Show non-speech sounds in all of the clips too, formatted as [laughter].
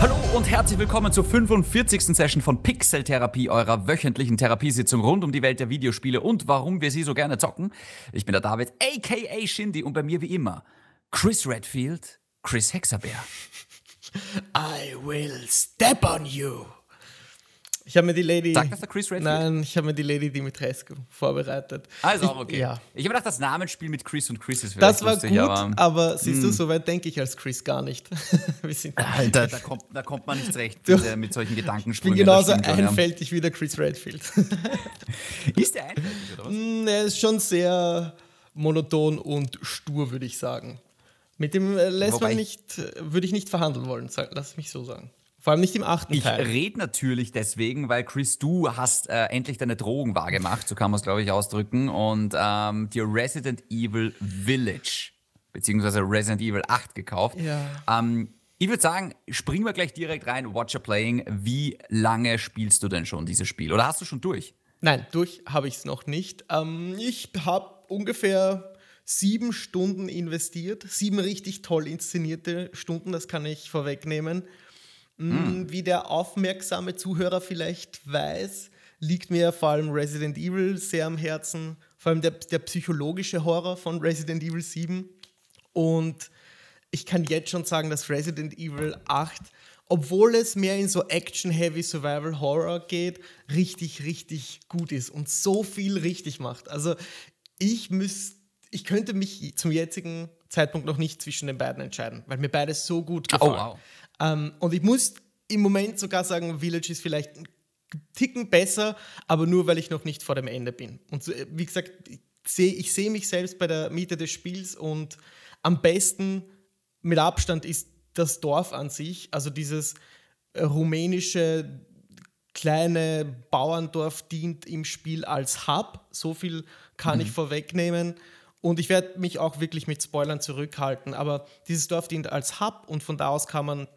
Hallo und herzlich willkommen zur 45. Session von Pixel Therapie, eurer wöchentlichen Therapiesitzung rund um die Welt der Videospiele und warum wir sie so gerne zocken. Ich bin der David, aka Shindy, und bei mir wie immer Chris Redfield, Chris Hexabear. I will step on you. Ich habe mir die Lady. Sagt das der Chris Redfield? Nein, ich habe mir die Lady Dimitrescu vorbereitet. Also auch Ich- okay. Ja. Ich habe gedacht, das Namensspiel mit Chris und Chris ist vielleicht Das war lustig, gut, aber aber, siehst du, so weit denke ich als Chris gar nicht. [laughs] Alter, [laughs] da kommt, da kommt man nicht recht mit, äh, mit solchen ich bin Gedankensprüngen. genauso einfältig wie der Chris Redfield. [laughs] Ist der einfältig, oder was? Mm, er ist schon sehr monoton und stur, würde ich sagen. Mit dem äh, lässt Wobei man ich- nicht, äh, würde ich nicht verhandeln wollen, lass mich so sagen. Vor allem nicht im achten Ich Teil. rede natürlich deswegen, weil Chris, du hast äh, endlich deine Drogen wahrgemacht, so kann man es, glaube ich, ausdrücken, und ähm, dir Resident Evil Village, beziehungsweise Resident Evil 8 gekauft. Ja. Ähm, ich würde sagen, springen wir gleich direkt rein, Watcher Playing. Wie lange spielst du denn schon dieses Spiel? Oder hast du schon durch? Nein, durch habe ich es noch nicht. Ähm, ich habe ungefähr sieben Stunden investiert, sieben richtig toll inszenierte Stunden, das kann ich vorwegnehmen. Mm, Wie der aufmerksame Zuhörer vielleicht weiß, liegt mir vor allem Resident Evil sehr am Herzen, vor allem der, der psychologische Horror von Resident Evil 7. Und ich kann jetzt schon sagen, dass Resident Evil 8, obwohl es mehr in so Action-Heavy Survival Horror geht, richtig, richtig gut ist und so viel richtig macht. Also ich müsste, ich könnte mich zum jetzigen Zeitpunkt noch nicht zwischen den beiden entscheiden, weil mir beides so gut gefallen. wow. Ähm, und ich muss im Moment sogar sagen, Village ist vielleicht ein Ticken besser, aber nur weil ich noch nicht vor dem Ende bin. Und so, äh, wie gesagt, ich sehe sehe mich selbst bei der Miete des Spiels und am besten mit Abstand ist das Dorf an sich, also dieses rumänische kleine Bauerndorf dient im Spiel als Hub. So viel kann ich vorwegnehmen. Und ich werde mich auch wirklich mit Spoilern zurückhalten. Aber dieses Dorf dient als Hub und von da aus kann man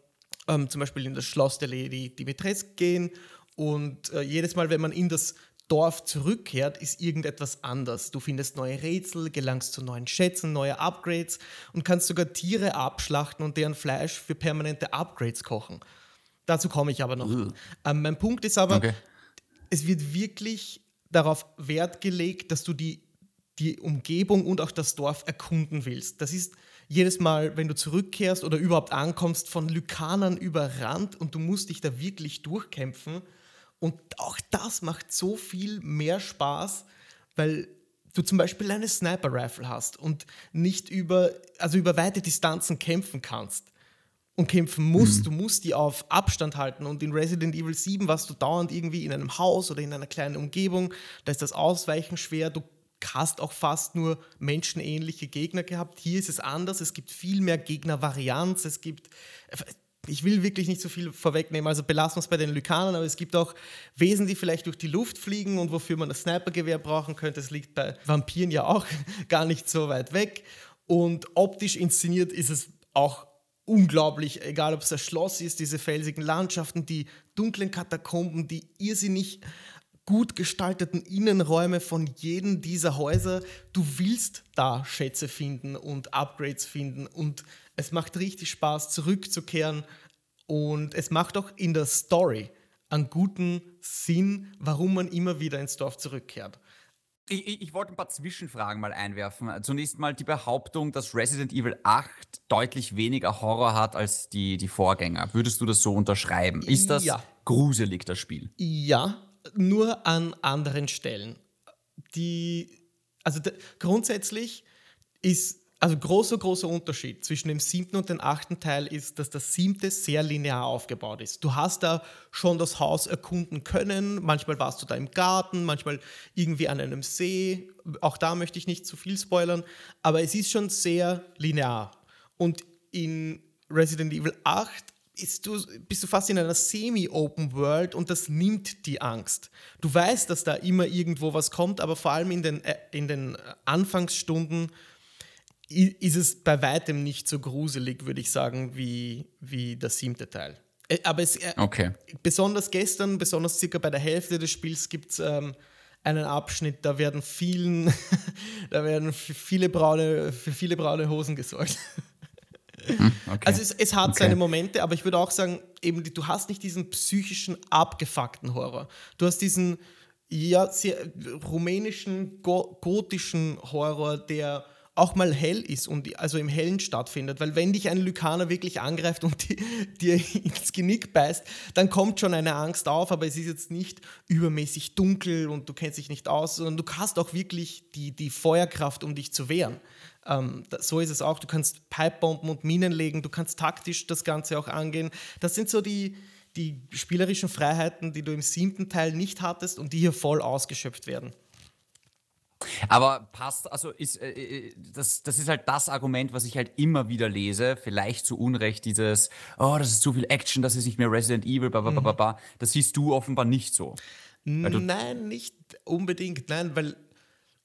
ähm, zum Beispiel in das Schloss der Lady Dimitrescu gehen. Und äh, jedes Mal, wenn man in das Dorf zurückkehrt, ist irgendetwas anders. Du findest neue Rätsel, gelangst zu neuen Schätzen, neue Upgrades und kannst sogar Tiere abschlachten und deren Fleisch für permanente Upgrades kochen. Dazu komme ich aber noch. Ähm, mein Punkt ist aber, Okay. es wird wirklich darauf Wert gelegt, dass du die, die Umgebung und auch das Dorf erkunden willst. Das ist jedes Mal, wenn du zurückkehrst oder überhaupt ankommst, von Lykanern überrannt und du musst dich da wirklich durchkämpfen. Und auch das macht so viel mehr Spaß, weil du zum Beispiel eine Sniper-Rifle hast und nicht über, also über weite Distanzen kämpfen kannst und kämpfen musst. Du musst die auf Abstand halten. Und in Resident Evil 7 warst du dauernd irgendwie in einem Haus oder in einer kleinen Umgebung. Da ist das Ausweichen schwer. Du hast auch fast nur menschenähnliche Gegner gehabt. Hier ist es anders. Es gibt viel mehr Gegnervarianz. Es gibt. Ich will wirklich nicht so viel vorwegnehmen, also belassen wir es bei den Lykanern, aber es gibt auch Wesen, die vielleicht durch die Luft fliegen und wofür man das Snipergewehr brauchen könnte. Das liegt bei Vampiren ja auch [laughs] gar nicht so weit weg. Und optisch inszeniert ist es auch unglaublich, egal ob es das Schloss ist, diese felsigen Landschaften, die dunklen Katakomben, die irrsinnig gut gestalteten Innenräume von jedem dieser Häuser. Du willst da Schätze finden und Upgrades finden und es macht richtig Spaß, zurückzukehren und es macht auch in der Story einen guten Sinn, warum man immer wieder ins Dorf zurückkehrt. Ich, ich, ich wollte ein paar Zwischenfragen mal einwerfen. Zunächst mal die Behauptung, dass Resident Evil 8 deutlich weniger Horror hat als die, die Vorgänger. Würdest du das so unterschreiben? Ist das Ja. gruselig, das Spiel? Ja, nur an anderen Stellen. Die, also grundsätzlich ist, also großer, großer Unterschied zwischen dem siebten und dem achten Teil ist, dass das siebte sehr linear aufgebaut ist. Du hast da schon das Haus erkunden können, manchmal warst du da im Garten, manchmal irgendwie an einem See. Auch da möchte ich nicht zu viel spoilern, aber es ist schon sehr linear. Und in Resident Evil 8 ist du, bist du fast in einer Semi-Open World und das nimmt die Angst. Du weißt, dass da immer irgendwo was kommt, aber vor allem in den, äh, in den Anfangsstunden ist es bei weitem nicht so gruselig, würde ich sagen, wie, wie der siebte Teil. Äh, Aber es, äh, Okay. besonders gestern, besonders circa bei der Hälfte des Spiels, gibt es ähm, einen Abschnitt, da werden vielen, [laughs] da werden viele braune, für viele braune Hosen gesorgt. [laughs] Hm, okay. Also es, es hat okay. seine Momente, aber ich würde auch sagen, eben du hast nicht diesen psychischen, abgefuckten Horror. Du hast diesen ja, sehr rumänischen, go gotischen Horror, der auch mal hell ist und also im Hellen stattfindet. Weil wenn dich ein Lykaner wirklich angreift und [laughs] dir ins Genick beißt, dann kommt schon eine Angst auf, aber es ist jetzt nicht übermäßig dunkel und du kennst dich nicht aus, sondern du hast auch wirklich die, die Feuerkraft, um dich zu wehren. Ähm, so ist es auch. Du kannst Pipebomben und Minen legen, du kannst taktisch das Ganze auch angehen. Das sind so die, die spielerischen Freiheiten, die du im siebten Teil nicht hattest und die hier voll ausgeschöpft werden. Aber passt, also ist, äh, äh, das, das ist halt das Argument, was ich halt immer wieder lese, vielleicht zu Unrecht, dieses, oh, das ist zu viel Action, das ist nicht mehr Resident Evil, bla, bla, bla, bla. Mhm. Das siehst du offenbar nicht so. Nein, nicht unbedingt, nein, weil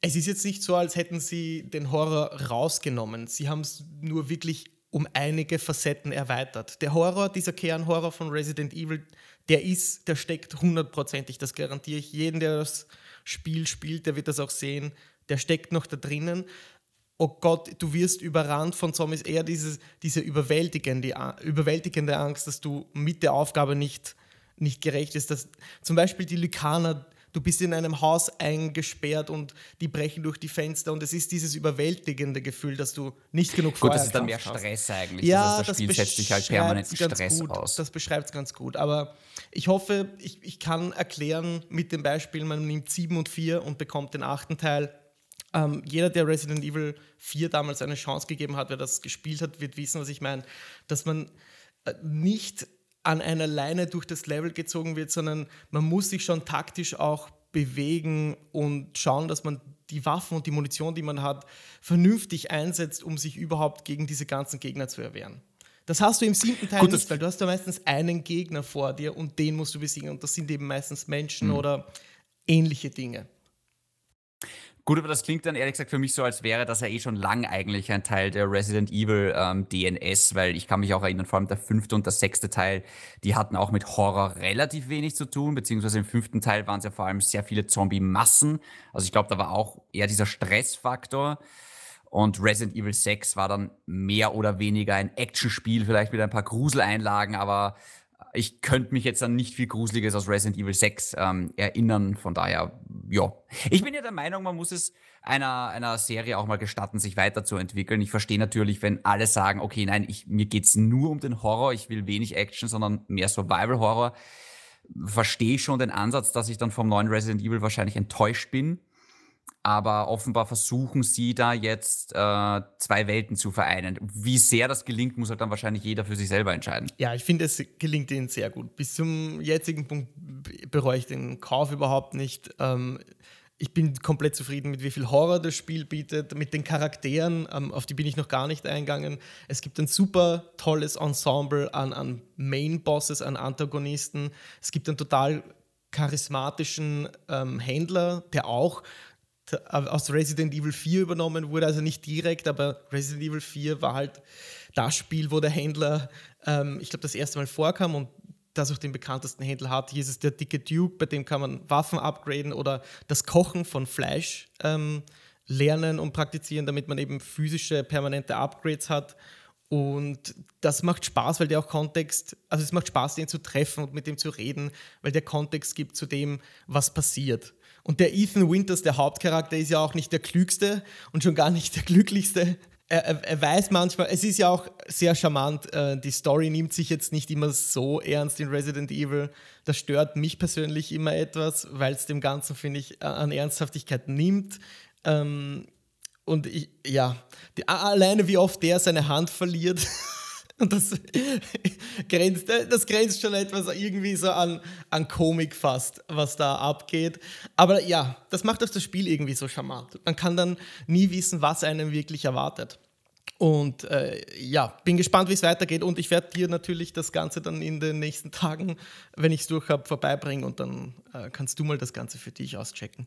es ist jetzt nicht so, als hätten sie den Horror rausgenommen. Sie haben es nur wirklich um einige Facetten erweitert. Der Horror, dieser Kernhorror von Resident Evil, der ist, der steckt hundertprozentig, das garantiere ich. Jeden, der das Spiel spielt, der wird das auch sehen, der steckt noch da drinnen. Oh Gott, du wirst überrannt von Zombies, eher dieses, diese überwältigende, überwältigende Angst, dass du mit der Aufgabe nicht, nicht gerecht ist. Dass zum Beispiel die Lykaner du bist in einem Haus eingesperrt und die brechen durch die Fenster und es ist dieses überwältigende Gefühl, dass du nicht genug Gut, das ist dann mehr Stress hast. eigentlich. Ja, das, das Spiel setzt dich halt permanent Stress gut. aus. Das beschreibt es ganz gut. Aber ich hoffe, ich, ich kann erklären mit dem Beispiel, man nimmt 7 und 4 und bekommt den achten Teil. Ähm, jeder, der Resident Evil 4 damals eine Chance gegeben hat, wer das gespielt hat, wird wissen, was ich meine. Dass man äh, nicht an einer Leine durch das Level gezogen wird, sondern man muss sich schon taktisch auch bewegen und schauen, dass man die Waffen und die Munition, die man hat, vernünftig einsetzt, um sich überhaupt gegen diese ganzen Gegner zu erwehren. Das hast du im siebten Teil Gut, nicht, weil du hast ja meistens einen Gegner vor dir und den musst du besiegen. Und das sind eben meistens Menschen mhm. oder ähnliche Dinge. Gut, aber das klingt dann ehrlich gesagt für mich so, als wäre das ja eh schon lang eigentlich ein Teil der Resident Evil ähm, DNS, weil ich kann mich auch erinnern, vor allem der fünfte und der sechste Teil, die hatten auch mit Horror relativ wenig zu tun, beziehungsweise im fünften Teil waren es ja vor allem sehr viele Zombie-Massen. Also ich glaube, da war auch eher dieser Stressfaktor. Und Resident Evil 6 war dann mehr oder weniger ein Actionspiel, vielleicht mit ein paar Gruseleinlagen, aber ich könnte mich jetzt an nicht viel Gruseliges aus Resident Evil 6 ähm, erinnern. Von daher, ja. Ich bin ja der Meinung, man muss es einer, einer Serie auch mal gestatten, sich weiterzuentwickeln. Ich verstehe natürlich, wenn alle sagen, okay, nein, ich, mir geht es nur um den Horror, ich will wenig Action, sondern mehr Survival-Horror. Verstehe ich schon den Ansatz, dass ich dann vom neuen Resident Evil wahrscheinlich enttäuscht bin aber offenbar versuchen sie da jetzt äh, zwei Welten zu vereinen. Wie sehr das gelingt, muss halt dann wahrscheinlich jeder für sich selber entscheiden. Ja, ich finde, es gelingt ihnen sehr gut. Bis zum jetzigen Punkt bereue ich den Kauf überhaupt nicht. Ähm, ich bin komplett zufrieden mit wie viel Horror das Spiel bietet, mit den Charakteren, ähm, auf die bin ich noch gar nicht eingegangen. Es gibt ein super tolles Ensemble an, an Main-Bosses, an Antagonisten. Es gibt einen total charismatischen ähm, Händler, der auch aus Resident Evil 4 übernommen wurde, also nicht direkt, aber Resident Evil 4 war halt das Spiel, wo der Händler, ähm, ich glaube, das erste Mal vorkam und das auch den bekanntesten Händler hat. Hier ist es der dicke Duke, bei dem kann man Waffen upgraden oder das Kochen von Fleisch ähm, lernen und praktizieren, damit man eben physische, permanente Upgrades hat. Und das macht Spaß, weil der auch Kontext, also es macht Spaß, den zu treffen und mit dem zu reden, weil der Kontext gibt zu dem, was passiert. Und der Ethan Winters, der Hauptcharakter, ist ja auch nicht der klügste und schon gar nicht der glücklichste. Er, er, er weiß manchmal, es ist ja auch sehr charmant, äh, die Story nimmt sich jetzt nicht immer so ernst in Resident Evil. Das stört mich persönlich immer etwas, weil es dem Ganzen, finde ich, an Ernsthaftigkeit nimmt. Ähm, und ich, ja, die, alleine wie oft der seine Hand verliert. [laughs] Und das [laughs] grenzt, das grenzt schon etwas irgendwie so an, an Komik fast, was da abgeht. Aber ja, das macht auch das Spiel irgendwie so charmant. Man kann dann nie wissen, was einem wirklich erwartet. Und äh, ja, bin gespannt, wie es weitergeht. Und ich werde dir natürlich das Ganze dann in den nächsten Tagen, wenn ich es durch habe, vorbeibringen. Und dann äh, kannst du mal das Ganze für dich auschecken.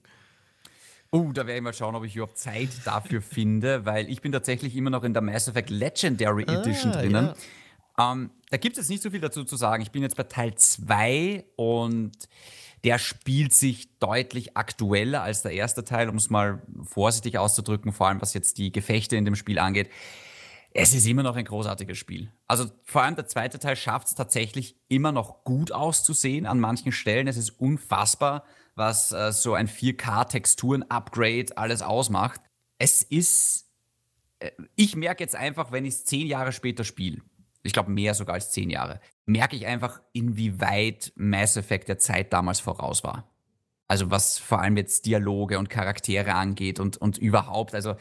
Oh, da werde ich mal schauen, ob ich überhaupt Zeit dafür finde, weil ich bin tatsächlich immer noch in der Mass Effect Legendary ah, Edition drinnen. Ja. Ähm, da gibt es jetzt nicht so viel dazu zu sagen. Ich bin jetzt bei Teil 2 und Der spielt sich deutlich aktueller als der erste Teil, um es mal vorsichtig auszudrücken, vor allem was jetzt die Gefechte in dem Spiel angeht. Es ist immer noch ein großartiges Spiel. Also vor allem der zweite Teil schafft es tatsächlich immer noch gut auszusehen an manchen Stellen. Es ist unfassbar, was äh, so ein 4K-Texturen-Upgrade alles ausmacht. Es ist, äh, ich merke jetzt einfach, wenn ich es zehn Jahre später spiele, ich glaube mehr sogar als zehn Jahre, merke ich einfach, inwieweit Mass Effect der Zeit damals voraus war. Also was vor allem jetzt Dialoge und Charaktere angeht und, und überhaupt. Also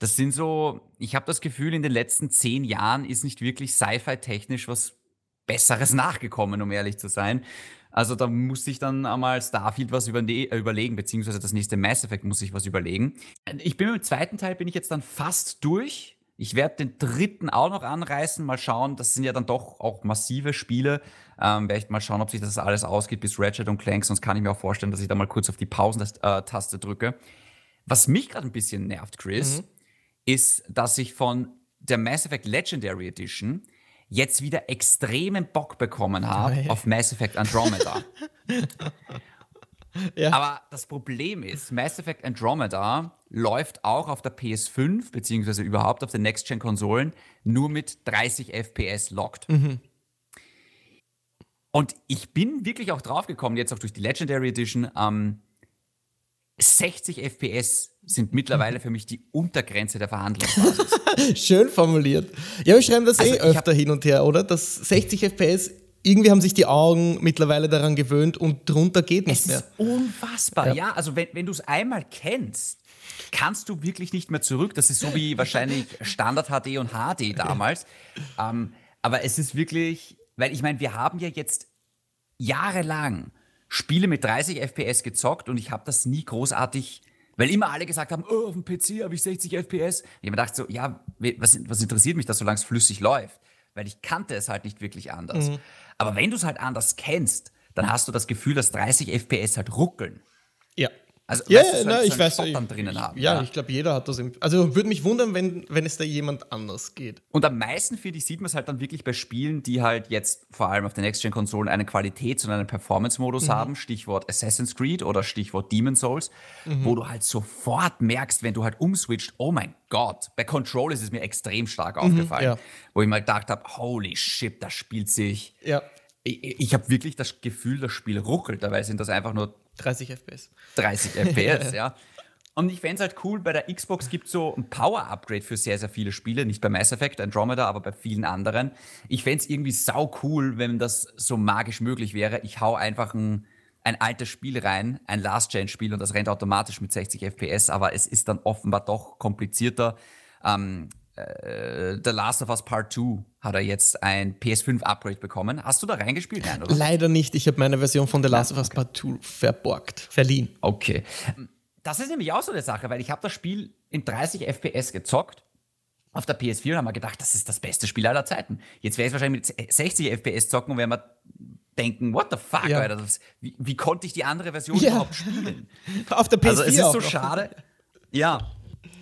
das sind so, ich habe das Gefühl, in den letzten zehn Jahren ist nicht wirklich Sci-Fi technisch was Besseres [laughs] nachgekommen, um ehrlich zu sein. Also da muss ich dann einmal Starfield was überlegen, beziehungsweise das nächste Mass Effect muss ich was überlegen. Ich bin mit dem zweiten Teil bin ich jetzt dann fast durch. Ich werde den dritten auch noch anreißen, mal schauen. Das sind ja dann doch auch massive Spiele. Ähm, werde ich mal schauen, ob sich das alles ausgeht bis Ratchet und Clank. Sonst kann ich mir auch vorstellen, dass ich da mal kurz auf die Pausentaste drücke. Was mich gerade ein bisschen nervt, Chris, mhm. ist, dass ich von der Mass Effect Legendary Edition jetzt wieder extremen Bock bekommen habe oh, auf Mass Effect Andromeda. [laughs] ja. Aber das Problem ist, Mass Effect Andromeda läuft auch auf der PS5 beziehungsweise überhaupt auf den Next-Gen-Konsolen nur mit 30 FPS locked. Mhm. Und ich bin wirklich auch draufgekommen, jetzt auch durch die Legendary Edition, ähm, 60 FPS sind mittlerweile für mich die Untergrenze der Verhandlungsbasis. [laughs] Schön formuliert. Ja, wir schreiben das also eh öfter hin und her, oder? Das 60 FPS irgendwie haben sich die Augen mittlerweile daran gewöhnt und drunter geht nicht es mehr. Ist unfassbar, ja. ja also wenn, wenn du es einmal kennst, kannst du wirklich nicht mehr zurück. Das ist so wie [laughs] wahrscheinlich Standard HD und HD damals. Ähm, aber es ist wirklich, weil ich meine, wir haben ja jetzt jahrelang Spiele mit 30 FPS gezockt und ich habe das nie großartig, weil immer alle gesagt haben, oh, auf dem PC habe ich 60 FPS. Ich habe mir gedacht so, ja, was, was interessiert mich das, solange es flüssig läuft? Weil ich kannte es halt nicht wirklich anders. Mhm. Aber wenn du es halt anders kennst, dann hast du das Gefühl, dass 30 FPS halt ruckeln. Ja. Also, ja, weißt, ja, so na, ich weiß, ich, drinnen haben. Ja, ja. ich glaube, jeder hat das. Im, also würde mich wundern, wenn, wenn es da jemand anders geht. Und am meisten, finde ich, sieht man es halt dann wirklich bei Spielen, die halt jetzt vor allem auf den Next-Gen-Konsolen einen Qualitäts- und einen Performance-Modus mhm. haben. Stichwort Assassin's Creed oder Stichwort Demon Souls, mhm. wo du halt sofort merkst, wenn du halt umswitcht, oh mein Gott, bei Control ist es mir extrem stark mhm, aufgefallen, ja. wo ich mal gedacht habe, holy shit, das spielt sich. Ja. Ich, ich habe wirklich das Gefühl, das Spiel ruckelt. Dabei sind das einfach nur 30 FPS. 30 FPS, ja. Und ich fände es halt cool, bei der Xbox gibt es so ein Power-Upgrade für sehr, sehr viele Spiele. Nicht bei Mass Effect, Andromeda, aber bei vielen anderen. Ich fände es irgendwie sau cool, wenn das so magisch möglich wäre. Ich hau einfach ein, ein altes Spiel rein, ein Last-Gen-Spiel und das rennt automatisch mit 60 FPS, aber es ist dann offenbar doch komplizierter. Ähm, äh, The Last of Us Part 2 hat er jetzt ein PS5-Upgrade bekommen. Hast du da reingespielt? Nein, oder? Leider nicht. Ich habe meine Version von The Last of Us okay. Part 2 verborgt, verliehen. Okay. Das ist nämlich auch so eine Sache, weil ich habe das Spiel in 30 FPS gezockt auf der PS4 und habe mir gedacht, das ist das beste Spiel aller Zeiten. Jetzt werde ich wahrscheinlich mit 60 FPS zocken und werde mir denken, what the fuck, ja. Alter, das, wie, wie, konnte ich die andere Version ja. überhaupt spielen? [laughs] Auf der PS4 Also es ist so schade. Ja,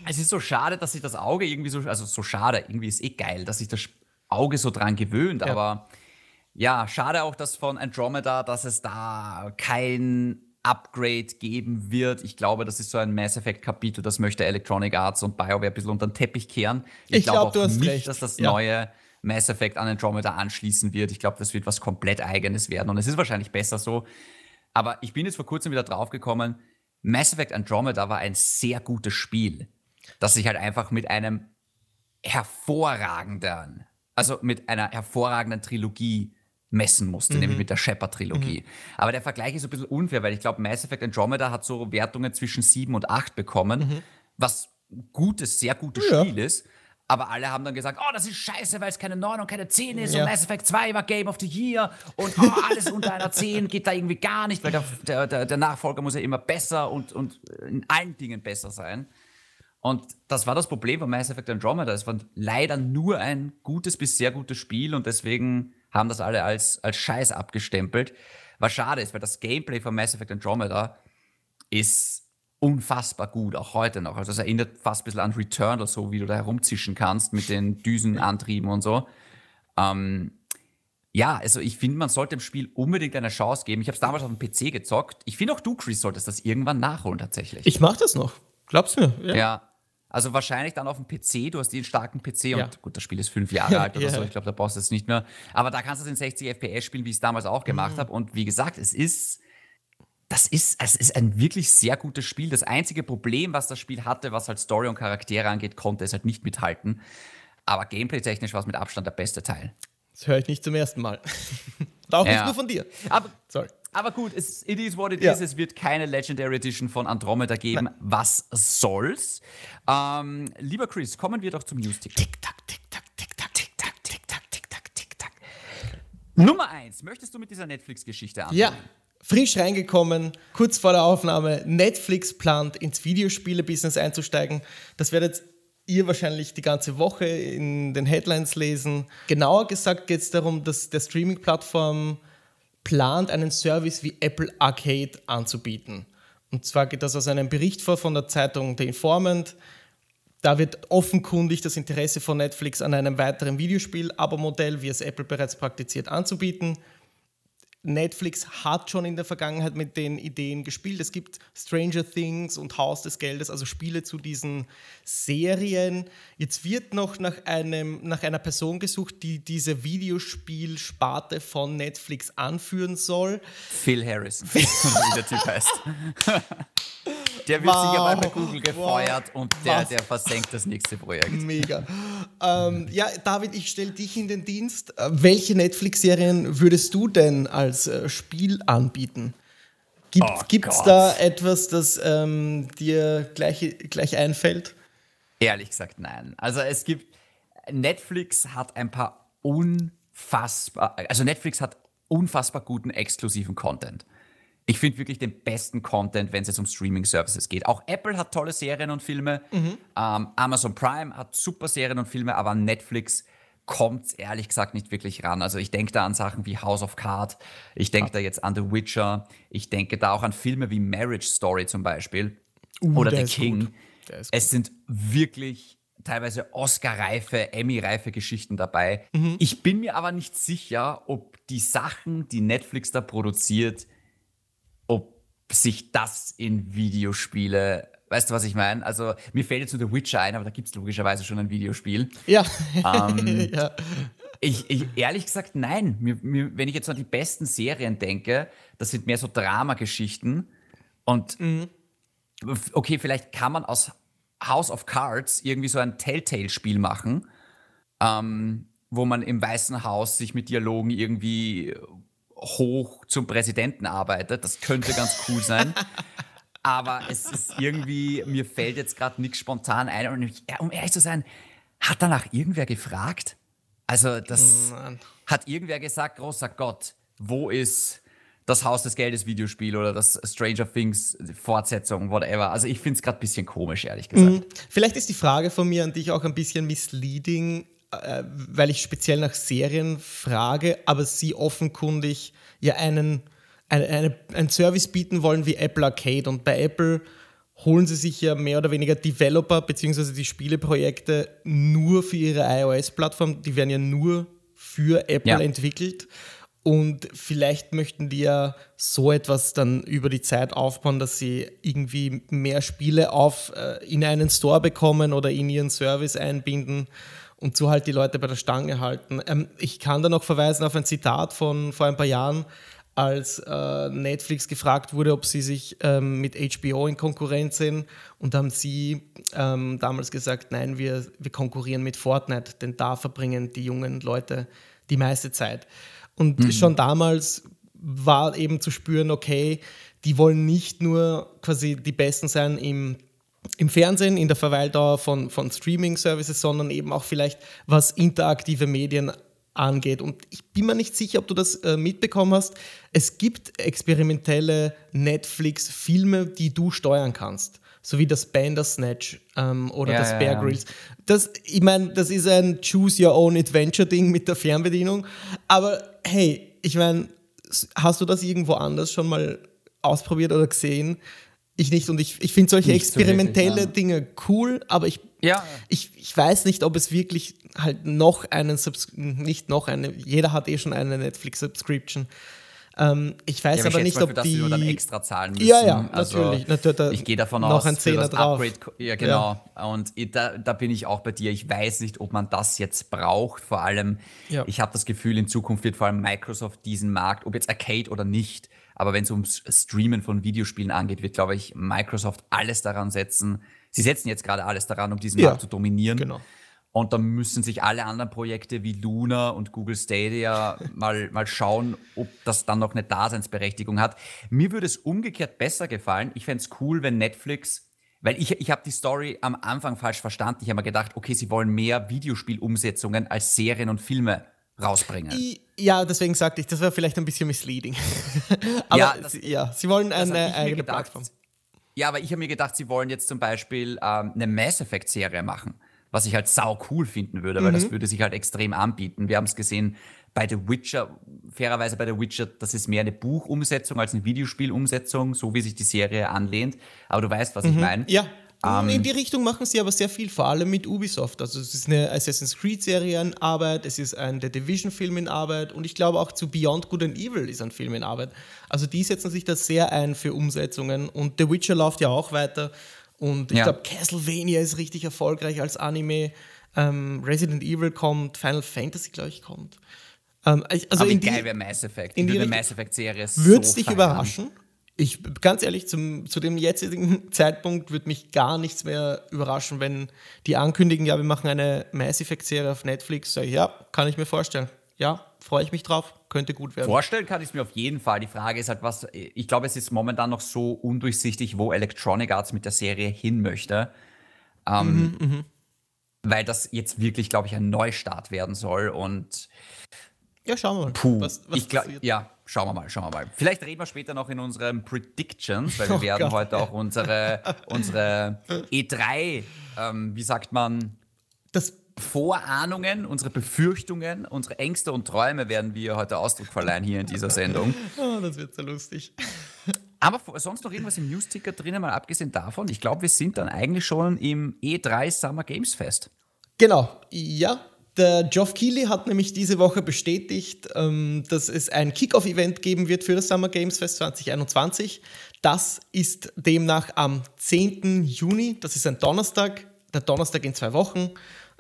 es ist so schade, dass sich das Auge irgendwie so, also so schade, irgendwie ist eh geil, dass sich das Auge so dran gewöhnt, ja. aber ja, schade auch, dass von Andromeda, dass es da kein Upgrade geben wird. Ich glaube, das ist so ein Mass Effect Kapitel, das möchte Electronic Arts und BioWare ein bisschen unter den Teppich kehren. Ich, ich glaube glaub, auch nicht, recht. dass das ja. neue Mass Effect an Andromeda anschließen wird. Ich glaube, das wird was komplett eigenes werden und es ist wahrscheinlich besser so. Aber ich bin jetzt vor kurzem wieder draufgekommen, Mass Effect Andromeda war ein sehr gutes Spiel dass sich halt einfach mit einem hervorragenden, also mit einer hervorragenden Trilogie messen musste, mhm. nämlich mit der Shepard-Trilogie. Mhm. Aber der Vergleich ist ein bisschen unfair, weil ich glaube, Mass Effect Andromeda hat so Wertungen zwischen 7 und 8 bekommen, mhm. was gutes, sehr gutes ja. Spiel ist. Aber alle haben dann gesagt, oh, das ist scheiße, weil es keine 9 und keine 10 ist ja. und Mass Effect 2 war Game of the Year und oh, alles unter einer 10 geht da irgendwie gar nicht, weil der, der, der Nachfolger muss ja immer besser und, und in allen Dingen besser sein. Und das war das Problem von Mass Effect Andromeda. Es war leider nur ein gutes bis sehr gutes Spiel und deswegen haben das alle als, als Scheiß abgestempelt. Was schade ist, weil das Gameplay von Mass Effect Andromeda ist unfassbar gut, auch heute noch. Also es erinnert fast ein bisschen an Returnal, so wie du da herumzischen kannst mit den Düsenantrieben und so. Ähm, ja, also ich finde, man sollte dem Spiel unbedingt eine Chance geben. Ich habe es damals auf dem PC gezockt. Ich finde auch du, Chris, solltest das irgendwann nachholen tatsächlich. Ich mache das noch. Glaubst du mir? Ja. ja. Also wahrscheinlich dann auf dem PC, du hast den starken PC ja. und gut, das Spiel ist fünf Jahre [laughs] alt oder ja. so, ich glaube, da brauchst du es nicht mehr. Aber da kannst du es in 60 FPS spielen, wie ich es damals auch gemacht mhm. habe. Und wie gesagt, es ist, das ist, es ist ein wirklich sehr gutes Spiel. Das einzige Problem, was das Spiel hatte, was halt Story und Charaktere angeht, konnte es halt nicht mithalten. Aber gameplay-technisch war es mit Abstand der beste Teil. Das höre ich nicht zum ersten Mal. [laughs] auch nicht nur von dir. Aber, Sorry. Aber gut, es, it is what it ja. is. Es wird keine Legendary Edition von Andromeda geben. Nein. Was soll's? Ähm, lieber Chris, kommen wir doch zum News-Tick. Tick-Tack, Tick-Tack, Tick-Tack, Tick-Tack, Tick-Tack, Tick-Tack, Tick-Tack. Nummer eins, möchtest du mit dieser Netflix-Geschichte anfangen? Ja. Frisch reingekommen, kurz vor der Aufnahme. Netflix plant, ins Videospiele-Business einzusteigen. Das werdet ihr wahrscheinlich die ganze Woche in den Headlines lesen. Genauer gesagt geht es darum, dass der Streaming-Plattform plant, einen Service wie Apple Arcade anzubieten. Und zwar geht das aus einem Bericht vor von der Zeitung The Informant. Da wird offenkundig das Interesse von Netflix an einem weiteren Videospiel-Abo-Modell, wie es Apple bereits praktiziert, anzubieten. Netflix hat schon in der Vergangenheit mit den Ideen gespielt. Es gibt Stranger Things und Haus des Geldes, also Spiele zu diesen Serien. Jetzt wird noch nach, einem, nach einer Person gesucht, die diese Videospielsparte von Netflix anführen soll. Phil Harrison, [laughs] wie der Typ heißt. [laughs] Der wird wow. sicher mal bei Google gefeuert wow. und der, der versenkt das nächste Projekt. Mega. ähm, ja, David, ich stelle dich in den Dienst. Äh, welche Netflix-Serien würdest du denn als äh, Spiel anbieten? Gibt es oh da etwas, das ähm, dir gleich, gleich einfällt? Ehrlich gesagt, nein. Also es gibt, Netflix hat ein paar unfassbar, also Netflix hat unfassbar guten exklusiven Content ich finde wirklich den besten Content, wenn es jetzt um Streaming-Services geht. Auch Apple hat tolle Serien und Filme. Mhm. Ähm, Amazon Prime hat super Serien und Filme, aber Netflix kommt ehrlich gesagt nicht wirklich ran. Also ich denke da an Sachen wie House of Cards, ich denke da jetzt an The Witcher, ich denke da auch an Filme wie Marriage Story zum Beispiel uh, oder The King. Es sind wirklich teilweise Oscar-reife, Emmy-reife Geschichten dabei. Mhm. Ich bin mir aber nicht sicher, ob die Sachen, die Netflix da produziert, sich das in Videospiele Weißt du, was ich meine? Also, mir fällt jetzt nur The Witcher ein, aber da gibt es logischerweise schon ein Videospiel. Ja. Ähm, [laughs] ja. Ich, ich, ehrlich gesagt, nein. Mir, mir, wenn ich jetzt an die besten Serien denke, das sind mehr so Dramageschichten. Und mhm. okay, vielleicht kann man aus House of Cards irgendwie so ein Telltale-Spiel machen, ähm, wo man im Weißen Haus sich mit Dialogen irgendwie hoch zum Präsidenten arbeitet. Das könnte ganz cool sein. Aber es ist irgendwie, mir fällt jetzt gerade nichts spontan ein. Und um ehrlich zu sein, hat danach irgendwer gefragt? Also, das Mann. hat irgendwer gesagt, großer Gott, wo ist das Haus des Geldes Videospiel oder das Stranger Things Fortsetzung, whatever. Also ich finde es gerade ein bisschen komisch, ehrlich gesagt. Mhm. Vielleicht ist die Frage von mir an dich auch ein bisschen misleading, äh, weil ich speziell nach Serien frage, aber sie offenkundig ja einen, eine, eine, einen Service bieten wollen wie Apple Arcade. Und bei Apple holen sie sich ja mehr oder weniger Developer bzw. die Spieleprojekte nur für ihre iOS-Plattform. Die werden ja nur für Apple ja. entwickelt. Und vielleicht möchten die ja so etwas dann über die Zeit aufbauen, dass sie irgendwie mehr Spiele auf, äh, in einen Store bekommen oder in ihren Service einbinden und so halt die Leute bei der Stange halten. Ähm, ich kann da noch verweisen auf ein Zitat von vor ein paar Jahren, als äh, Netflix gefragt wurde, ob sie sich ähm, mit HBO in Konkurrenz sind. Und haben sie ähm, damals gesagt, nein, wir, wir konkurrieren mit Fortnite, denn da verbringen die jungen Leute die meiste Zeit. Und mhm. schon damals war eben zu spüren, okay, die wollen nicht nur quasi die Besten sein im im Fernsehen, in der Verweildauer von, von Streaming-Services, sondern eben auch vielleicht was interaktive Medien angeht. Und ich bin mir nicht sicher, ob du das äh, mitbekommen hast. Es gibt experimentelle Netflix-Filme, die du steuern kannst. So wie das Bandersnatch ähm, oder ja, das Bear ja, Grylls. Das, ich meine, das ist ein Choose Your Own Adventure-Ding mit der Fernbedienung. Aber hey, ich meine, hast du das irgendwo anders schon mal ausprobiert oder gesehen? Ich nicht und ich, ich finde solche Nicht so experimentelle wirklich, Dinge cool, aber ich, Ja. ich, ich weiß nicht, ob es wirklich halt noch einen, Subs nicht noch eine, jeder hat eh schon eine Netflix-Subscription. Ähm, ich weiß Ja, aber aber ich nicht, mal, ob für das die. nur dann extra zahlen müssen. Ja, ja, Also, natürlich. Ich gehe davon noch aus, ein Zehner das drauf. Upgrade, ja genau. Und ich- da, da bin ich auch bei dir. Ich weiß nicht, ob man das jetzt braucht. Vor allem, Ja. ich habe das Gefühl, in Zukunft wird vor allem Microsoft diesen Markt, ob jetzt Arcade oder nicht, aber wenn es ums Streamen von Videospielen angeht, wird, glaube ich, Microsoft alles daran setzen. Sie setzen jetzt gerade alles daran, um diesen Ja, Markt zu dominieren. genau. Und dann müssen sich alle anderen Projekte wie Luna und Google Stadia [laughs] mal, mal schauen, ob das dann noch eine Daseinsberechtigung hat. Mir würde es umgekehrt besser gefallen. Ich fände es cool, wenn Netflix, weil ich, ich habe die Story am Anfang falsch verstanden. Ich habe mir gedacht, okay, sie wollen mehr Videospielumsetzungen als Serien und Filme rausbringen. I- Ja, deswegen sagte ich, das war vielleicht ein bisschen misleading. [laughs] aber Ja, das- sie, ja, sie wollen eine eigene gedacht. Plattform. Ja, aber ich habe mir gedacht, sie wollen jetzt zum Beispiel ähm, eine Mass Effect-Serie machen, was ich halt sau cool finden würde, weil Mhm. das würde sich halt extrem anbieten. Wir haben es gesehen bei The Witcher, fairerweise bei The Witcher, das ist mehr eine Buchumsetzung als eine Videospielumsetzung, so wie sich die Serie anlehnt. Aber du weißt, was ich meine. Mhm. Ja. Ähm, in die Richtung machen sie aber sehr viel, vor allem mit Ubisoft. Also es ist eine Assassin's Creed-Serie in Arbeit, es ist ein The Division-Film in Arbeit und ich glaube auch zu Beyond Good and Evil ist ein Film in Arbeit. Also die setzen sich da sehr ein für Umsetzungen und The Witcher läuft ja auch weiter und ich Ja. glaube Castlevania ist richtig erfolgreich als Anime. Ähm, Resident Evil kommt, Final Fantasy, glaube ich, kommt. Ähm, also aber in wie die, geil wäre Mass Effect. in die Richtung- Mass Effect-Serie Würde so es dich feiern. überraschen? Ich, ganz ehrlich, zum, zu dem jetzigen [laughs] Zeitpunkt würde mich gar nichts mehr überraschen, wenn die ankündigen, ja, wir machen eine Mass Effect-Serie auf Netflix. Sag ich, ja, kann ich mir vorstellen. Ja, freue ich mich drauf, könnte gut werden. Vorstellen kann ich es mir auf jeden Fall. Die Frage ist halt, was. Ich glaube, es ist momentan noch so undurchsichtig, wo Electronic Arts mit der Serie hin möchte. Ähm, Mhm, weil das jetzt wirklich, glaube ich, ein Neustart werden soll. Und Ja, schauen wir mal. puh, was, was ich glaub, passiert. ja, schauen wir mal, schauen wir mal. Vielleicht reden wir später noch in unseren Predictions, weil wir Oh werden Gott. heute auch unsere, unsere E3, ähm, wie sagt man, Das, Vorahnungen, unsere Befürchtungen, unsere Ängste und Träume werden wir heute Ausdruck verleihen hier in dieser Sendung. oh, das wird so lustig. Aber sonst noch irgendwas im Newsticker drinnen, mal abgesehen davon. Ich glaube, wir sind dann eigentlich schon im E3 Summer Games Fest. Genau, ja. Der Geoff Keighley hat nämlich diese Woche bestätigt, ähm, dass es ein Kickoff-Event geben wird für das Summer Games Fest 2021. Das ist demnach am 10. Juni, das ist ein Donnerstag, der Donnerstag in zwei Wochen.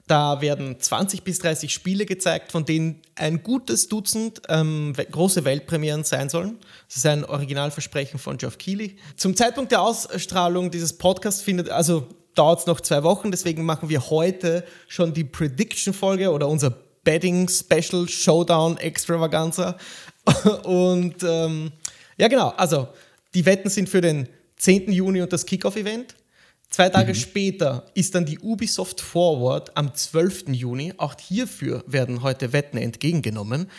Da werden 20 bis 30 Spiele gezeigt, von denen ein gutes Dutzend ähm, große Weltpremieren sein sollen. Das ist ein Originalversprechen von Geoff Keighley. Zum Zeitpunkt der Ausstrahlung dieses Podcasts findet, also dauert es noch zwei Wochen, deswegen machen wir heute schon die Prediction-Folge oder unser Betting-Special Showdown Extravaganza. [laughs] Und ähm, ja, genau, also die Wetten sind für den 10. Juni und das Kickoff-Event. Zwei Tage später ist dann die Ubisoft Forward am 12. Juni. Auch hierfür werden heute Wetten entgegengenommen.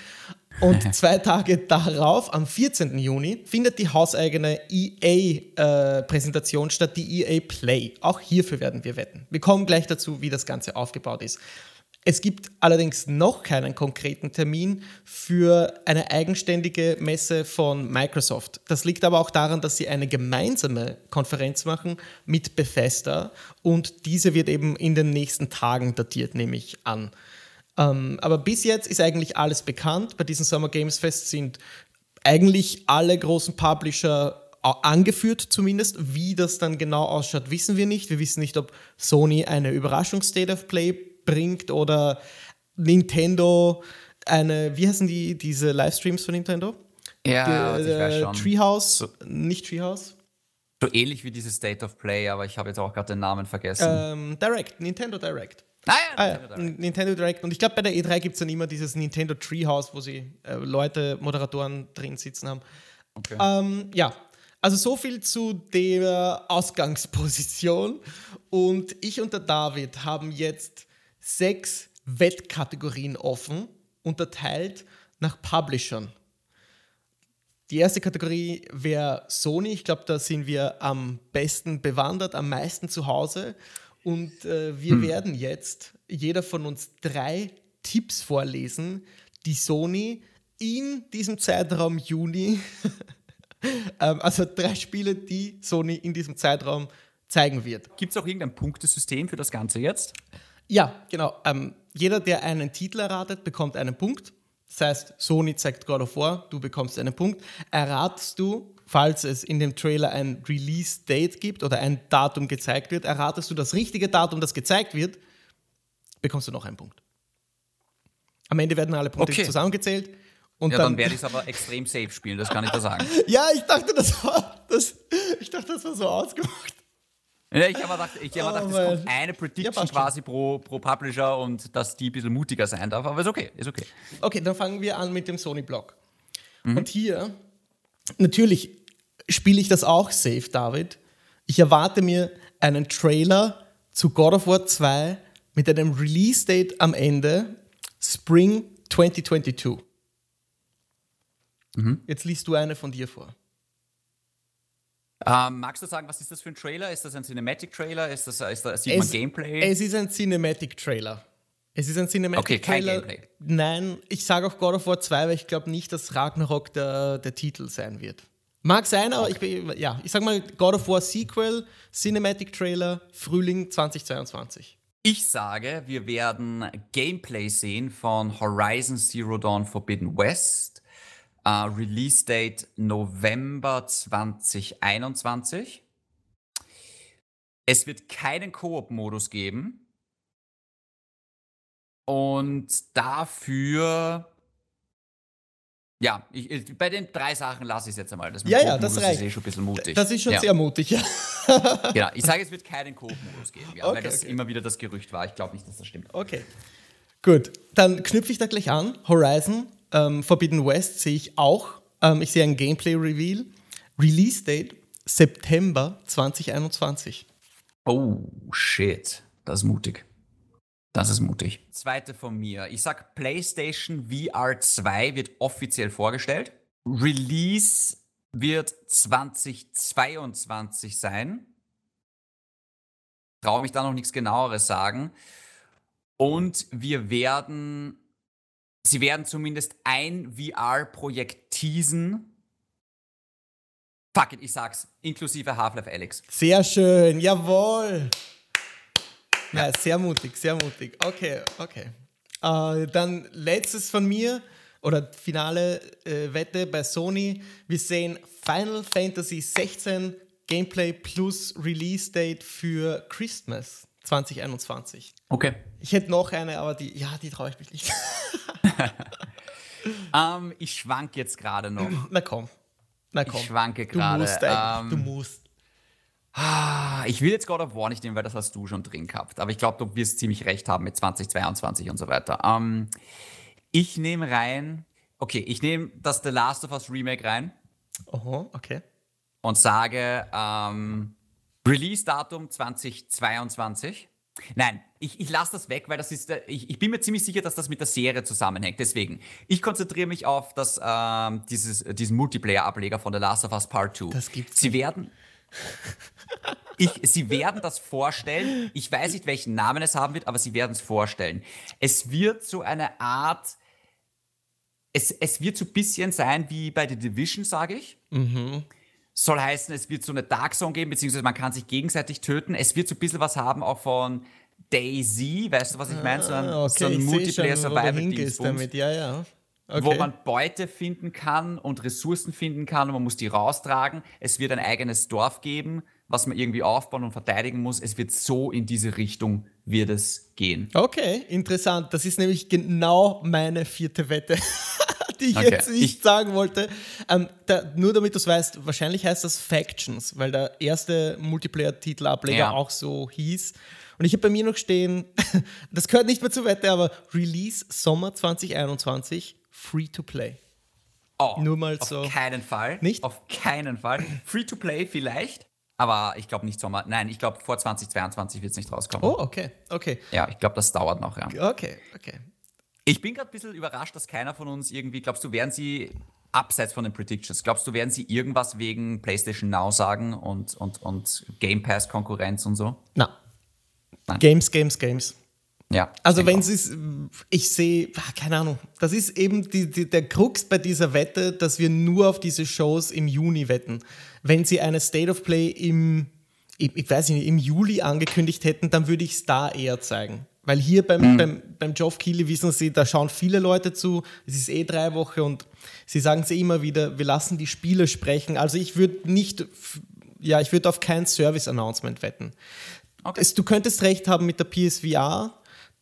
Und [laughs] zwei Tage darauf, am 14. Juni, findet die hauseigene EA-Präsentation statt, die EA Play. Auch hierfür werden wir wetten. Wir kommen gleich dazu, wie das Ganze aufgebaut ist. Es gibt allerdings noch keinen konkreten Termin für eine eigenständige Messe von Microsoft. Das liegt aber auch daran, dass sie eine gemeinsame Konferenz machen mit Bethesda und diese wird eben in den nächsten Tagen datiert, nehme ich an. Ähm, aber bis jetzt ist eigentlich alles bekannt. Bei diesem Summer Games Fest sind eigentlich alle großen Publisher a- angeführt zumindest. Wie das dann genau ausschaut, wissen wir nicht. Wir wissen nicht, ob Sony eine Überraschungs-State of Play bringt oder Nintendo eine, wie heißen die, diese Livestreams von Nintendo? Ja, Die, ich weiß äh, schon. Treehouse, So- nicht Treehouse. So ähnlich wie dieses State of Play, aber ich habe jetzt auch gerade den Namen vergessen. Ähm, Direct, Nintendo Direct. Ah, ja, Ah, ja, Nintendo Direct. Nintendo Direct. Und ich glaube, bei der E3 gibt es dann immer dieses Nintendo Treehouse, wo sie äh, Leute, Moderatoren drin sitzen haben. Okay. Ähm, ja, also so viel zu der Ausgangsposition. Und ich und der David haben jetzt sechs Wettkategorien offen, unterteilt nach Publishern. Die erste Kategorie wäre Sony. Ich glaube, da sind wir am besten bewandert, am meisten zu Hause. Und äh, wir werden jetzt jeder von uns drei Tipps vorlesen, die Sony in diesem Zeitraum Juni [laughs] ähm, also drei Spiele, die Sony in diesem Zeitraum zeigen wird. Gibt es auch irgendein Punktesystem für das Ganze jetzt? Ja, genau. Ähm, jeder, der einen Titel erratet, bekommt einen Punkt. Das heißt, Sony zeigt God of War, du bekommst einen Punkt. Erratest du, falls es in dem Trailer ein Release-Date gibt oder ein Datum gezeigt wird, erratest du das richtige Datum, das gezeigt wird, bekommst du noch einen Punkt. Am Ende werden alle Punkte Okay. zusammengezählt. Und Ja, dann, dann werde ich es aber extrem safe spielen, das kann ich da sagen. [laughs] ja, ich dachte, das war, das, ich dachte, das war so ausgemacht. Ja, ich habe gedacht, ich hab Oh, gedacht es Mann. kommt eine Ja, Prediction schon. quasi pro, pro Publisher und dass die ein bisschen mutiger sein darf, aber ist okay, ist okay. Okay, dann fangen wir an mit dem Sony-Block. Und hier, natürlich spiele ich das auch safe, David. Ich erwarte mir einen Trailer zu God of War 2 mit einem Release-Date am Ende, Spring 2022. Jetzt liest du eine von dir vor. Ähm, magst du sagen, was ist das für ein Trailer? Ist das ein Cinematic-Trailer? Ist das, ist das, sieht man Gameplay? es ist ein Cinematic-Trailer. Es ist ein Okay, kein Cinematic-Trailer. Gameplay. Nein, ich sage auch God of War 2, weil ich glaube nicht, dass Ragnarok der, der Titel sein wird. Mag sein, aber ich, bin- ja, ich sag mal God of War Sequel, Cinematic-Trailer, Frühling 2022. Ich sage, wir werden Gameplay sehen von Horizon Zero Dawn Forbidden West. Äh, Release Date November 2021. Es wird keinen Koop-Modus geben. Und dafür. Ja, ich, ich, bei den drei Sachen lasse ich es jetzt einmal. Das mit Ja, ja, das reicht. ist eh schon ein bisschen mutig. Das ist schon ja. sehr mutig, ja. [laughs] Genau, ich sage, es wird keinen Koop-Modus geben, ja, weil Okay, das okay. immer wieder das Gerücht war. Ich glaube nicht, dass das stimmt. Okay. Gut, dann knüpfe ich da gleich an. Horizon ähm, Forbidden West sehe ich auch. Ähm, ich sehe ein Gameplay-Reveal. Release-Date September 2021. Oh, shit. Das ist mutig. Das ist mutig. Zweite von mir. Ich sag, PlayStation VR 2 wird offiziell vorgestellt. Release wird 2022 sein. Traue mich da noch nichts genaueres sagen. Und wir werden, sie werden zumindest ein VR-Projekt teasen. Fuck it, ich sag's. Inklusive Half-Life Alex. Sehr schön, jawohl. Ja, sehr mutig, sehr mutig. Okay, okay. Äh, dann letztes von mir oder finale äh, Wette bei Sony. Wir sehen Final Fantasy 16 Gameplay plus Release Date für Christmas 2021. Okay. Ich hätte noch eine, aber die, ja, die traue ich mich nicht. [laughs] Ähm, ich schwank jetzt gerade noch. Na komm. Na komm. Ich schwanke du gerade. musst eigentlich, du Ähm, musst. Ah, ich will jetzt God of War nicht nehmen, weil das hast du schon drin gehabt. Aber ich glaube, du wirst ziemlich recht haben mit 2022 und so weiter. Ähm, ich nehme rein. Okay, ich nehme das The Last of Us Remake rein Oho, okay. und sage ähm, Release-Datum 2022. Nein, ich, ich lasse das weg, weil das ist, der- ich, ich bin mir ziemlich sicher, dass das mit der Serie zusammenhängt. Deswegen, ich konzentriere mich auf das, ähm, dieses, diesen Multiplayer-Ableger von The Last of Us Part 2. Das gibt's Sie werden. Ich, sie werden das vorstellen. Ich weiß nicht, welchen Namen es haben wird, aber sie werden es vorstellen. Es wird so eine Art. Es, es wird so ein bisschen sein wie bei The Division, sage ich. Soll heißen, es wird so eine Dark Zone geben, beziehungsweise man kann sich gegenseitig töten. Es wird so ein bisschen was haben auch von Daisy, weißt du, was ich meine? So ein, Ah, so ein Multiplayer Survival damit. Ja, ja. Okay. wo man Beute finden kann und Ressourcen finden kann und man muss die raustragen. Es wird ein eigenes Dorf geben, was man irgendwie aufbauen und verteidigen muss. Es wird so in diese Richtung wird es gehen. Okay, interessant. Das ist nämlich genau meine vierte Wette, [laughs] die ich Okay, jetzt nicht ich- sagen wollte. Ähm, da, nur damit du es weißt, wahrscheinlich heißt das Factions, weil der erste Multiplayer-Titel-Ableger Ja. auch so hieß. Und ich habe bei mir noch stehen, [laughs] das gehört nicht mehr zur Wette, aber Release Sommer 2021, Free to Play. Oh, Nur mal auf so. keinen Fall. Nicht? Auf keinen Fall. Free to play vielleicht, aber ich glaube nicht Sommer. Nein, ich glaube vor 2022 wird es nicht rauskommen. Oh, okay, okay. Ja, ich glaube, das dauert noch, ja. Okay, okay. Ich bin gerade ein bisschen überrascht, dass keiner von uns irgendwie, glaubst du, werden sie, abseits von den Predictions, glaubst du, werden sie irgendwas wegen PlayStation Now sagen und, und, und Game Pass Konkurrenz und so? Na. Nein. Games, Games, Games. Ja. Also wenn es ich sehe, ah, keine Ahnung, das ist eben die, die, der Krux bei dieser Wette, dass wir nur auf diese Shows im Juni wetten. Wenn sie eine State of Play im, ich weiß nicht, im Juli angekündigt hätten, dann würde ich es da eher zeigen. Weil hier beim, mhm. beim, beim Geoff Keighley wissen Sie, da schauen viele Leute zu. Es ist eh drei Wochen und Sie sagen es immer wieder, wir lassen die Spieler sprechen. Also ich würde nicht, ja, ich würde auf kein Service-Announcement wetten. Okay. Es, du könntest recht haben mit der PSVR,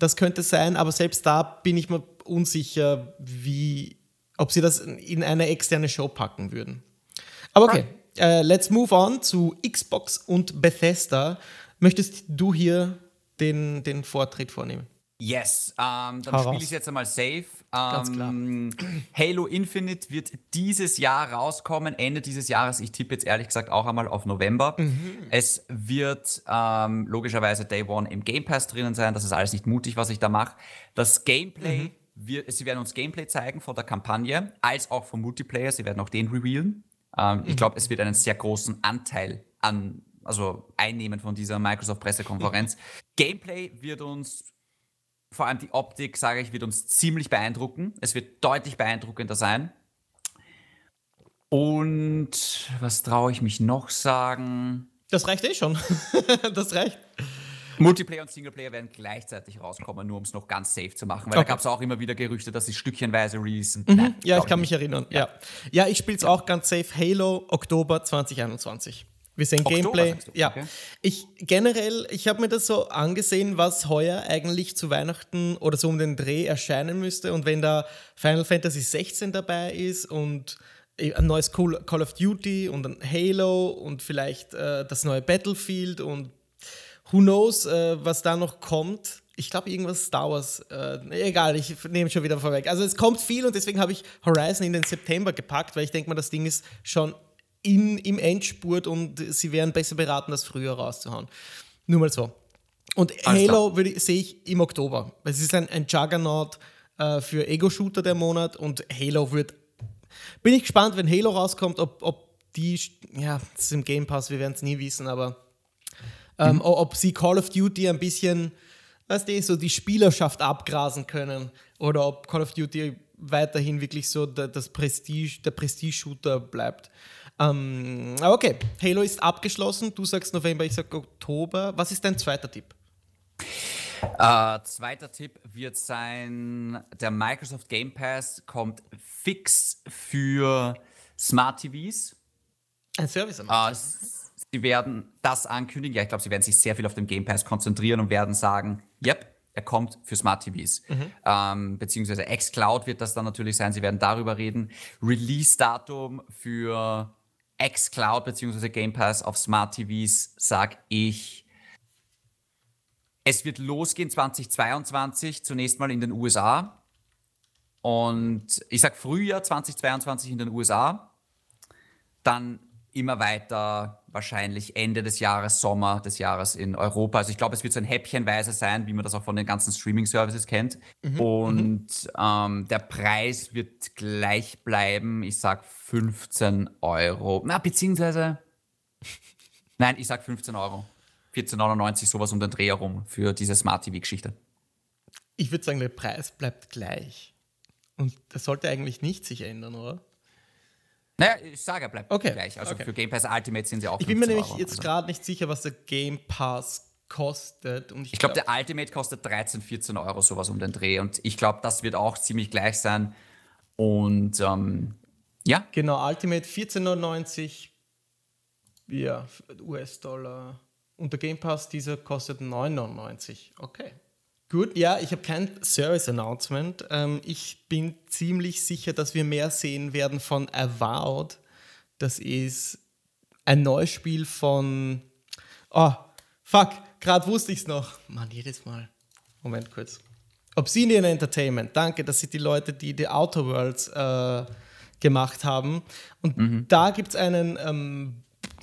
das könnte sein, aber selbst da bin ich mir unsicher, wie, ob sie das in eine externe Show packen würden. Aber okay, uh, let's move on zu Xbox und Bethesda. Möchtest du hier den, den Vortritt vornehmen. Yes, ähm, dann spiele ich es jetzt einmal safe. Ähm, Halo Infinite wird dieses Jahr rauskommen, Ende dieses Jahres. Ich tippe jetzt ehrlich gesagt auch einmal auf November. Mhm. Es wird ähm, logischerweise Day One im Game Pass drinnen sein. Das ist alles nicht mutig, was ich da mache. Das Gameplay, mhm. wir, sie werden uns Gameplay zeigen von der Kampagne, als auch vom Multiplayer. Sie werden auch den revealen. Ähm, mhm. Ich glaube, es wird einen sehr großen Anteil an also einnehmen von dieser Microsoft-Pressekonferenz. Gameplay wird uns, vor allem die Optik, sage ich, wird uns ziemlich beeindrucken. Es wird deutlich beeindruckender sein. Und was traue ich mich noch sagen? Das reicht eh schon. [laughs] das reicht. Multiplayer und Singleplayer werden gleichzeitig rauskommen, nur um es noch ganz safe zu machen. Weil okay. da gab es auch immer wieder Gerüchte, dass sie stückchenweise releasen. Mhm. Nein, ja, ich kann mich erinnern. Ja, ja ich spiele es auch ganz safe. Halo Oktober 2021. Wir sehen Oktober, Gameplay. Ja. Okay. Ich generell, ich habe mir das so angesehen, was heuer eigentlich zu Weihnachten oder so um den Dreh erscheinen müsste. Und wenn da Final Fantasy 16 dabei ist und ein neues Call of Duty und ein Halo und vielleicht äh, das neue Battlefield und who knows, äh, was da noch kommt. Ich glaube, irgendwas Star Wars. Äh, egal, ich nehme schon wieder vorweg. Also es kommt viel und deswegen habe ich Horizon in den September gepackt, weil ich denke mal, das Ding ist schon in, im Endspurt und sie wären besser beraten, das früher rauszuhauen. Nur mal so. Und Alles Halo sehe ich im Oktober. Es ist ein, ein Juggernaut äh, für Ego-Shooter der Monat und Halo wird. Bin ich gespannt, wenn Halo rauskommt, ob, ob die. Ja, das ist im Game Pass, wir werden es nie wissen, aber. Ähm, mhm. Ob sie Call of Duty ein bisschen, weißt du, so die Spielerschaft abgrasen können oder ob Call of Duty weiterhin wirklich so der, das Prestige, der Prestige-Shooter bleibt. Ähm, okay, Halo ist abgeschlossen. Du sagst November, ich sage Oktober. Was ist dein zweiter Tipp? Uh, zweiter Tipp wird sein, der Microsoft Game Pass kommt fix für Smart TVs. Ein Service am uh, Sie werden das ankündigen. Ja, ich glaube, sie werden sich sehr viel auf den Game Pass konzentrieren und werden sagen, yep, er kommt für Smart TVs. Mhm. Ähm, beziehungsweise xCloud wird das dann natürlich sein. Sie werden darüber reden. Release-Datum für xCloud bzw. Game Pass auf Smart TVs sage ich, es wird losgehen 2022, zunächst mal in den USA. Und ich sage Frühjahr 2022 in den USA, dann immer weiter wahrscheinlich Ende des Jahres, Sommer des Jahres in Europa. Also ich glaube, es wird so ein Häppchenweise sein, wie man das auch von den ganzen Streaming-Services kennt. Mhm. Und mhm. ähm, der Preis wird gleich bleiben. Ich sage 15 Euro. Na, beziehungsweise, [laughs] nein, ich sage 15 Euro. 14,99 sowas um den Dreh herum für diese Smart TV-Geschichte. Ich würde sagen, der Preis bleibt gleich. Und das sollte eigentlich nicht sich ändern, oder? Naja, ich sage, bleibt okay. gleich. Also okay. für Game Pass Ultimate sind sie auch Ich bin mir nämlich Euro. jetzt gerade nicht sicher, was der Game Pass kostet. Und ich, ich glaube, glaub, der Ultimate kostet 13, 14 Euro, sowas um den Dreh. Und ich glaube, das wird auch ziemlich gleich sein. Und ähm, ja. Genau, Ultimate 14,99 ja, US-Dollar. Und der Game Pass, dieser kostet 9,99. Okay. Gut, ja, ich habe kein Service-Announcement. Ähm, ich bin ziemlich sicher, dass wir mehr sehen werden von Avowed. Das ist ein neues Spiel von. Oh, fuck, gerade wusste ich es noch. Mann, jedes Mal. Moment kurz. Obsidian Entertainment, danke, das sind die Leute, die die Outer Worlds äh, gemacht haben. Und mhm. da gibt es einen ähm,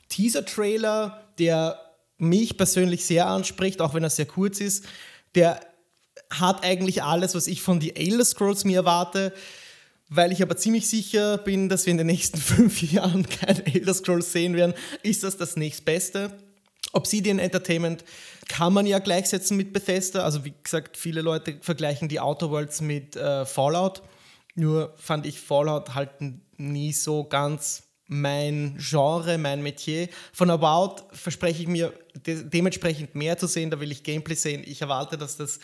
Teaser-Trailer, der mich persönlich sehr anspricht, auch wenn er sehr kurz ist. Der hat eigentlich alles, was ich von die Elder Scrolls mir erwarte. Weil ich aber ziemlich sicher bin, dass wir in den nächsten [laughs] fünf Jahren kein Elder Scrolls sehen werden, ist das das nächstbeste. Obsidian Entertainment kann man ja gleichsetzen mit Bethesda. Also wie gesagt, viele Leute vergleichen die Outer Worlds mit äh, Fallout. Nur fand ich Fallout halt nie so ganz mein Genre, mein Metier. Von About verspreche ich mir de dementsprechend mehr zu sehen. Da will ich Gameplay sehen. Ich erwarte, dass das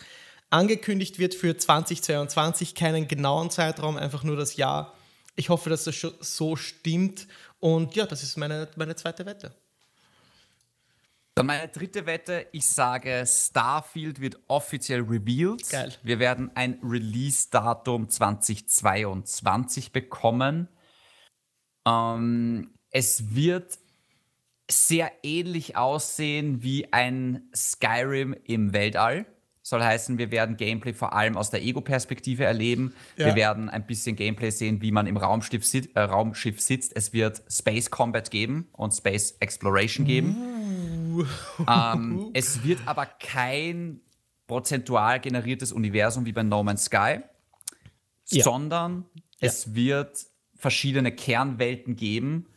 angekündigt wird für 2022. Keinen genauen Zeitraum, einfach nur das Jahr. Ich hoffe, dass das so stimmt. Und ja, das ist meine, meine zweite Wette. Dann meine dritte Wette, ich sage, Starfield wird offiziell revealed. Geil. Wir werden ein Release-Datum 2022 bekommen. Ähm, es wird sehr ähnlich aussehen wie ein Skyrim im Weltall. Soll heißen, wir werden Gameplay vor allem aus der Ego-Perspektive erleben. Ja. Wir werden ein bisschen Gameplay sehen, wie man im Raumschiff, sit äh, Raumschiff sitzt. Es wird Space Combat geben und Space Exploration geben. Mm ähm, [laughs] es wird aber kein prozentual generiertes Universum wie bei No Man's Sky, ja. sondern ja. es wird verschiedene Kernwelten geben.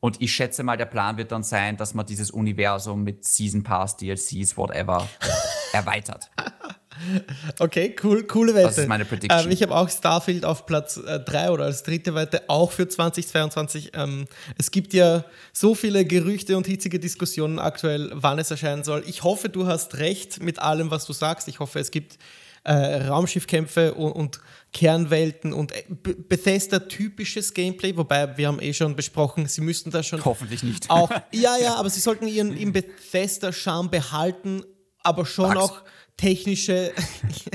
Und ich schätze mal, der Plan wird dann sein, dass man dieses Universum mit Season Pass, DLCs, whatever, [laughs] erweitert. Okay, cool, coole Wette. Das ist meine Prediction. Ähm, ich habe auch Starfield auf Platz 3 äh, oder als dritte Wette, auch für 2022. Ähm, es gibt ja so viele Gerüchte und hitzige Diskussionen aktuell, wann es erscheinen soll. Ich hoffe, du hast recht mit allem, was du sagst. Ich hoffe, es gibt äh, Raumschiffkämpfe und, und Kernwelten und äh, Bethesda-typisches Gameplay, wobei wir haben eh schon besprochen, sie müssten da schon. Hoffentlich nicht. Auch, [laughs] ja, ja, aber sie sollten ihren, ihren Bethesda-Charme behalten, aber schon Max. auch technische,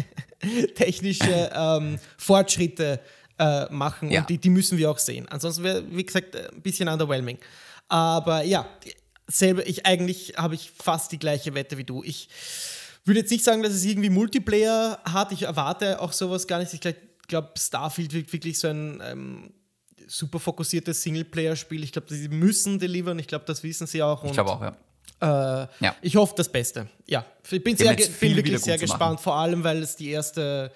[laughs] technische ähm, Fortschritte äh, machen ja. und die, die müssen wir auch sehen. Ansonsten wäre, wie gesagt, ein bisschen underwhelming. Aber ja, selber, ich eigentlich habe ich fast die gleiche Wette wie du. Ich würde jetzt nicht sagen, dass es irgendwie Multiplayer hat. Ich erwarte auch sowas gar nicht. Ich glaube, Starfield wird wirklich so ein ähm, super fokussiertes Singleplayer-Spiel. Ich glaube, sie müssen delivern. Ich glaube, das wissen sie auch. ich glaube auch, ja. Äh, ja. Ich hoffe das Beste. Ja, ich bin, sehr, bin wirklich sehr gespannt, vor allem weil es die erste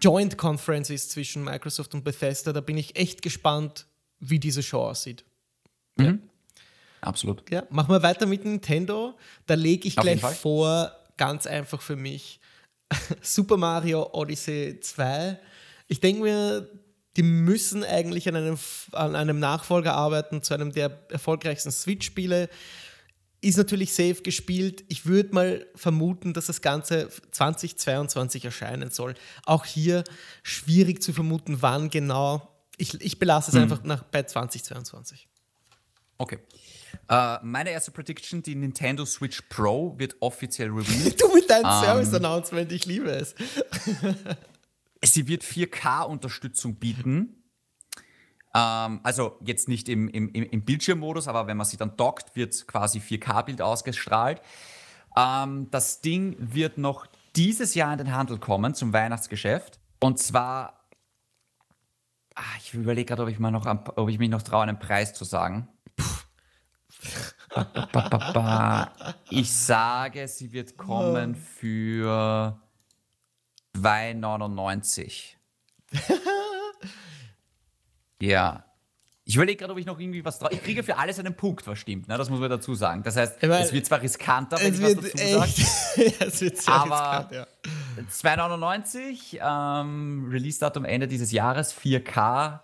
Joint Conference ist zwischen Microsoft und Bethesda. Da bin ich echt gespannt, wie diese Show aussieht. Mhm. Ja. Absolut. Ja, machen wir weiter mit Nintendo. Da lege ich Auf gleich vor, ganz einfach für mich, [laughs] Super Mario Odyssey 2. Ich denke mir, die müssen eigentlich an einem, an einem Nachfolger arbeiten zu einem der erfolgreichsten Switch-Spiele ist natürlich safe gespielt. Ich würde mal vermuten, dass das Ganze 2022 erscheinen soll. Auch hier schwierig zu vermuten, wann genau. Ich, ich belasse es mhm. einfach nach, bei 2022. Okay. Uh, meine erste Prediction: Die Nintendo Switch Pro wird offiziell revealed. [laughs] du mit deinem um, ähm, Service-Announcement, ich liebe es. [laughs] sie wird 4K-Unterstützung bieten. Ähm, also jetzt nicht im, im, im Bildschirmmodus, aber wenn man sie dann dockt, wird quasi 4K-Bild ausgestrahlt. Ähm, das Ding wird noch dieses Jahr in den Handel kommen zum Weihnachtsgeschäft. Und zwar, ach, ich überlege gerade, ob ich, ob ich mich noch traue, einen Preis zu sagen. Ich sage, sie wird kommen für 2,99. [laughs] Ja. Ich überlege gerade, ob ich noch irgendwie was drauf. Ich kriege für alles einen Punkt, was stimmt. Ne? Das muss man dazu sagen. Das heißt, meine, es wird zwar riskanter, wenn ich was dazu sage. [laughs] es wird sehr aber riskant, ja. 2,99, ähm, Release-Datum Ende dieses Jahres, 4K.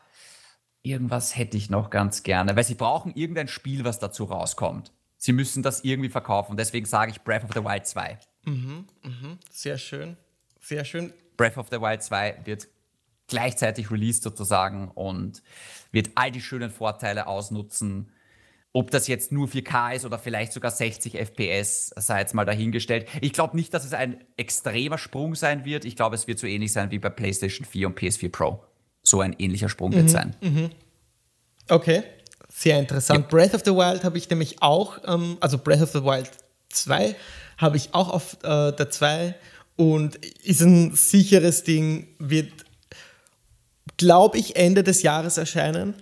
Irgendwas hätte ich noch ganz gerne, weil sie brauchen irgendein Spiel, was dazu rauskommt. Sie müssen das irgendwie verkaufen. Deswegen sage ich Breath of the Wild 2. Mhm, mhm. Sehr schön. Sehr schön. Breath of the Wild 2 wird gleichzeitig released sozusagen und wird all die schönen Vorteile ausnutzen. Ob das jetzt nur 4K ist oder vielleicht sogar 60 FPS, sei jetzt mal dahingestellt. Ich glaube nicht, dass es ein extremer Sprung sein wird. Ich glaube, es wird so ähnlich sein wie bei PlayStation 4 und PS4 Pro. So ein ähnlicher Sprung mhm, wird sein. Mhm. Okay, sehr interessant. Ja. Breath of the Wild habe ich nämlich auch, ähm, also Breath of the Wild 2 habe ich auch auf äh, der 2 und ist ein sicheres Ding, wird glaube ich, Ende des Jahres erscheinen.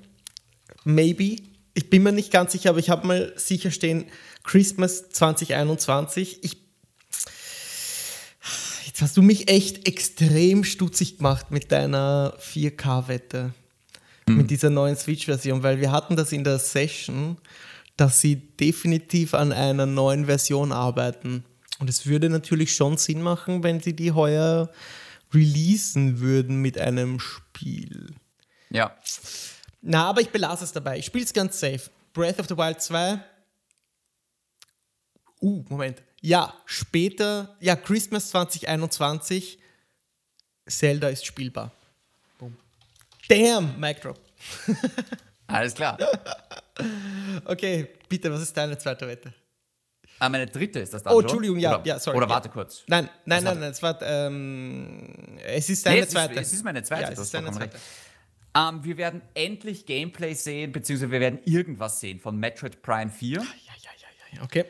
Maybe. Ich bin mir nicht ganz sicher, aber ich habe mal sicher stehen, Christmas 2021. Ich, jetzt hast du mich echt extrem stutzig gemacht mit deiner 4K-Wette. Mhm. Mit dieser neuen Switch-Version, weil wir hatten das in der Session. dass sie definitiv an einer neuen Version arbeiten. Und es würde natürlich schon Sinn machen, wenn sie die heuer releasen würden mit einem Spiel. Ja. Na, aber ich belasse es dabei. Ich spiele es ganz safe. Breath of the Wild 2. Uh, Moment. Ja, später, ja, Christmas 2021. Zelda ist spielbar. Boom. Damn, Mic Drop. [laughs] Alles klar. Okay, bitte, was ist deine zweite Wette? Ah, meine dritte ist das dann. Oh? Entschuldigung, ja, oder, ja, sorry. Oder ja. warte kurz. Nein, nein, nein, nein, es war, ähm, es ist deine Nee, es ist- zweite. es ist meine zweite, Ja, es ist deine zweite. Ähm, wir werden endlich Gameplay sehen, beziehungsweise wir werden irgendwas sehen von Metroid Prime 4. Ja, ja, ja, ja, okay.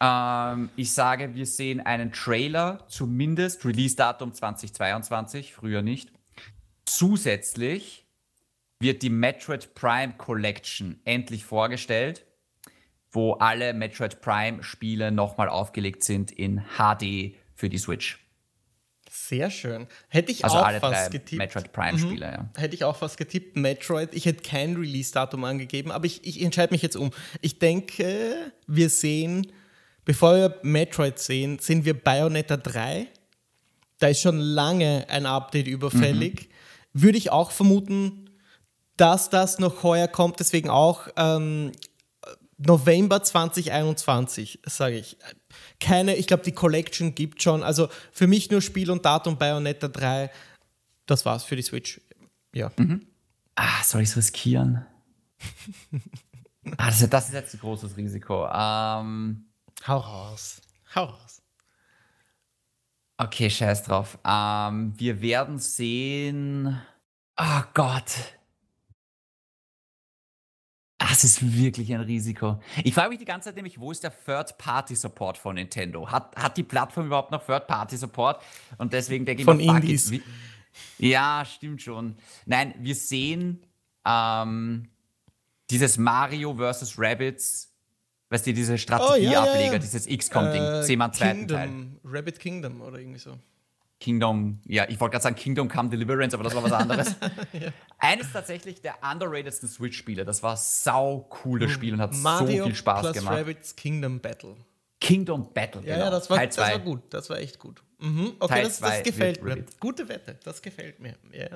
Ähm, ich sage, wir sehen einen Trailer, zumindest Release-Datum 2022, früher nicht. Zusätzlich wird die Metroid Prime Collection endlich vorgestellt, wo alle Metroid Prime Spiele nochmal aufgelegt sind in HD für die Switch. Sehr schön. Hätte ich Also auch alle fast getippt. Mhm. Metroid Prime Spiele, ja. Hätte ich auch fast getippt, Metroid. Ich hätte kein Release-Datum angegeben, aber ich, ich entscheide mich jetzt um. Ich denke, wir sehen, bevor wir Metroid sehen, sehen wir Bayonetta 3. Da ist schon lange ein Update überfällig. Würde ich auch vermuten, dass das noch heuer kommt, deswegen auch ähm, November 2021, sage ich. Keine, ich glaube, die Collection gibt schon. Also für mich nur Spiel und Datum Bayonetta 3. Das war's für die Switch. Ja. Ah, soll ich es riskieren? ah, das, das ist jetzt ein großes Risiko. Ähm, Hau raus. Hau raus. okay, scheiß drauf. Ähm, wir werden sehen. Oh Gott. Ah, Das ist wirklich ein Risiko. Ich frage mich die ganze Zeit nämlich, wo ist der Third-Party-Support von Nintendo? Hat, hat die Plattform überhaupt noch Third-Party-Support? Und deswegen denke ich Von mir, it, Indies. wie- Ja, stimmt schon. Nein, wir sehen ähm, dieses Mario vs. Rabbids, weißt du, diese Strategieableger, ja, ja. dieses XCOM-Ding, Äh, sehen wir am zweiten Teil. Kingdom, Rabbit Kingdom oder irgendwie so. Kingdom, ja, ich wollte gerade sagen Kingdom Come Deliverance, aber das war was anderes. [laughs] Eines tatsächlich der underratedsten Switch-Spiele. Das war sau cooles Spiel und hat Mario so viel Spaß plus gemacht. Rabbits Kingdom Battle. Kingdom Battle, Ja, genau. ja, das war, Teil das war 2. gut. Das war echt gut. Mhm. Okay, Teil das, das gefällt mir. Rabbit. Gute Wette, das gefällt mir. Ja.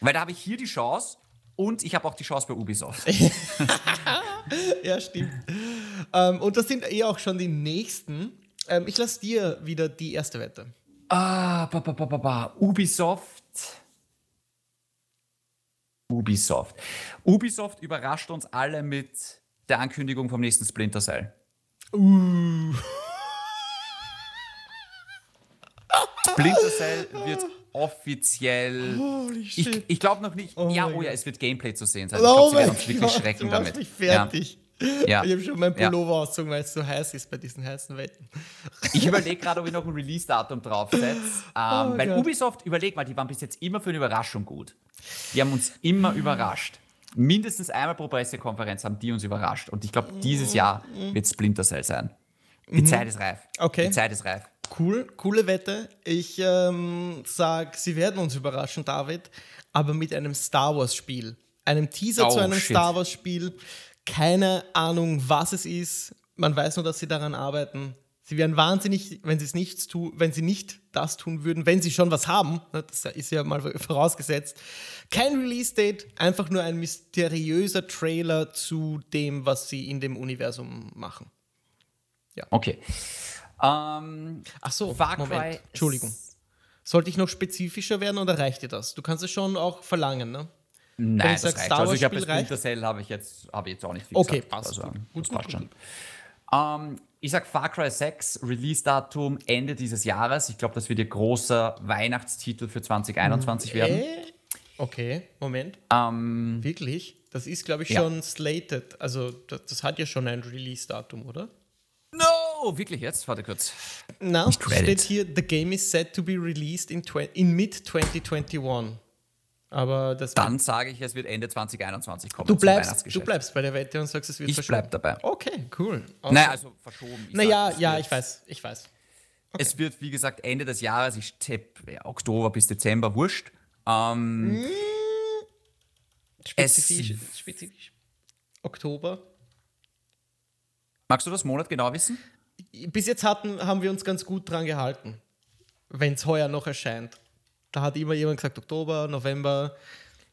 Weil da habe ich hier die Chance und ich habe auch die Chance bei Ubisoft. [laughs] Ja, stimmt. ähm, und das sind eh auch schon die nächsten. Ähm, ich lasse dir wieder die erste Wette. Ah, ba, ba, ba, ba, ba. Ubisoft. Ubisoft. Ubisoft überrascht uns alle mit der Ankündigung vom nächsten Splinter Cell. Uh. Splinter Cell wird offiziell. Holy Ich, shit. ich glaube noch nicht. Oh ja, oh ja, es wird Gameplay zu sehen sein. Ich Oh glaube, sie werden uns wirklich schrecken damit. mich fertig. Ja. Ich habe schon meinen Ja. Pullover ausgezogen, weil es so heiß ist bei diesen heißen Wetten. Ich [laughs] überlege gerade, ob ich noch ein Release-Datum draufsetze. Ähm, Oh weil Gott. Ubisoft, überleg mal, die waren bis jetzt immer für eine Überraschung gut. Die haben uns immer überrascht. Mindestens einmal pro Pressekonferenz haben die uns überrascht. Und ich glaube, dieses Jahr wird Splinter Cell sein. Die Zeit ist reif. Mhm. Okay. Die Zeit ist reif. Cool, coole Wette. Ich ähm, sag, sie werden uns überraschen, David, aber mit einem Star Wars-Spiel. Einem Teaser Oh, zu einem shit. Star Wars-Spiel. Keine Ahnung, was es ist. Man weiß nur, dass sie daran arbeiten. Sie wären wahnsinnig, wenn sie es nicht tun, wenn sie nicht das tun würden, wenn sie schon was haben. ne, Das ist ja mal vorausgesetzt. Kein Release-Date, einfach nur ein mysteriöser Trailer zu dem, was sie in dem Universum machen. Okay. Ähm, Ach so, Far Cry. Moment. Entschuldigung. ist- Sollte ich noch spezifischer werden oder reicht dir das? Du kannst es schon auch verlangen, ne? Nein, das reicht. Star Also ich habe reicht? Splinter Cell habe ich jetzt habe jetzt auch nicht viel Okay, gesagt. passt. Also, Gut. das Gut, passt gut. Ähm, ich sag Far Cry 6, Release-Datum Ende dieses Jahres. Ich glaube, das wird ihr großer Weihnachtstitel für 2021 werden. Äh? Okay, Moment. Ähm, Wirklich? Das ist, glaube ich, Ja. schon slated. Also, das, das hat ja schon ein Release-Datum, oder? no! Wirklich jetzt? Warte kurz. Reddit. steht hier, the game is set to be released in, in mid-2021. Aber das Dann sage ich, es wird Ende 2021 kommen. du bleibst, du bleibst bei der Wette und sagst, es wird Ich verschoben. bleib dabei. Okay, cool. Nein, also verschoben. Ich naja, sag, ja, ich weiß, ich weiß. Es wird, wie gesagt, Ende des Jahres, ich tippe Oktober bis Dezember, wurscht. Ähm, Spezifisch, Es- spezifisch. Oktober. Magst du das Monat genau wissen? Bis jetzt hatten, haben wir uns ganz gut dran gehalten, wenn es heuer noch erscheint. Da hat immer jemand gesagt, Oktober, November.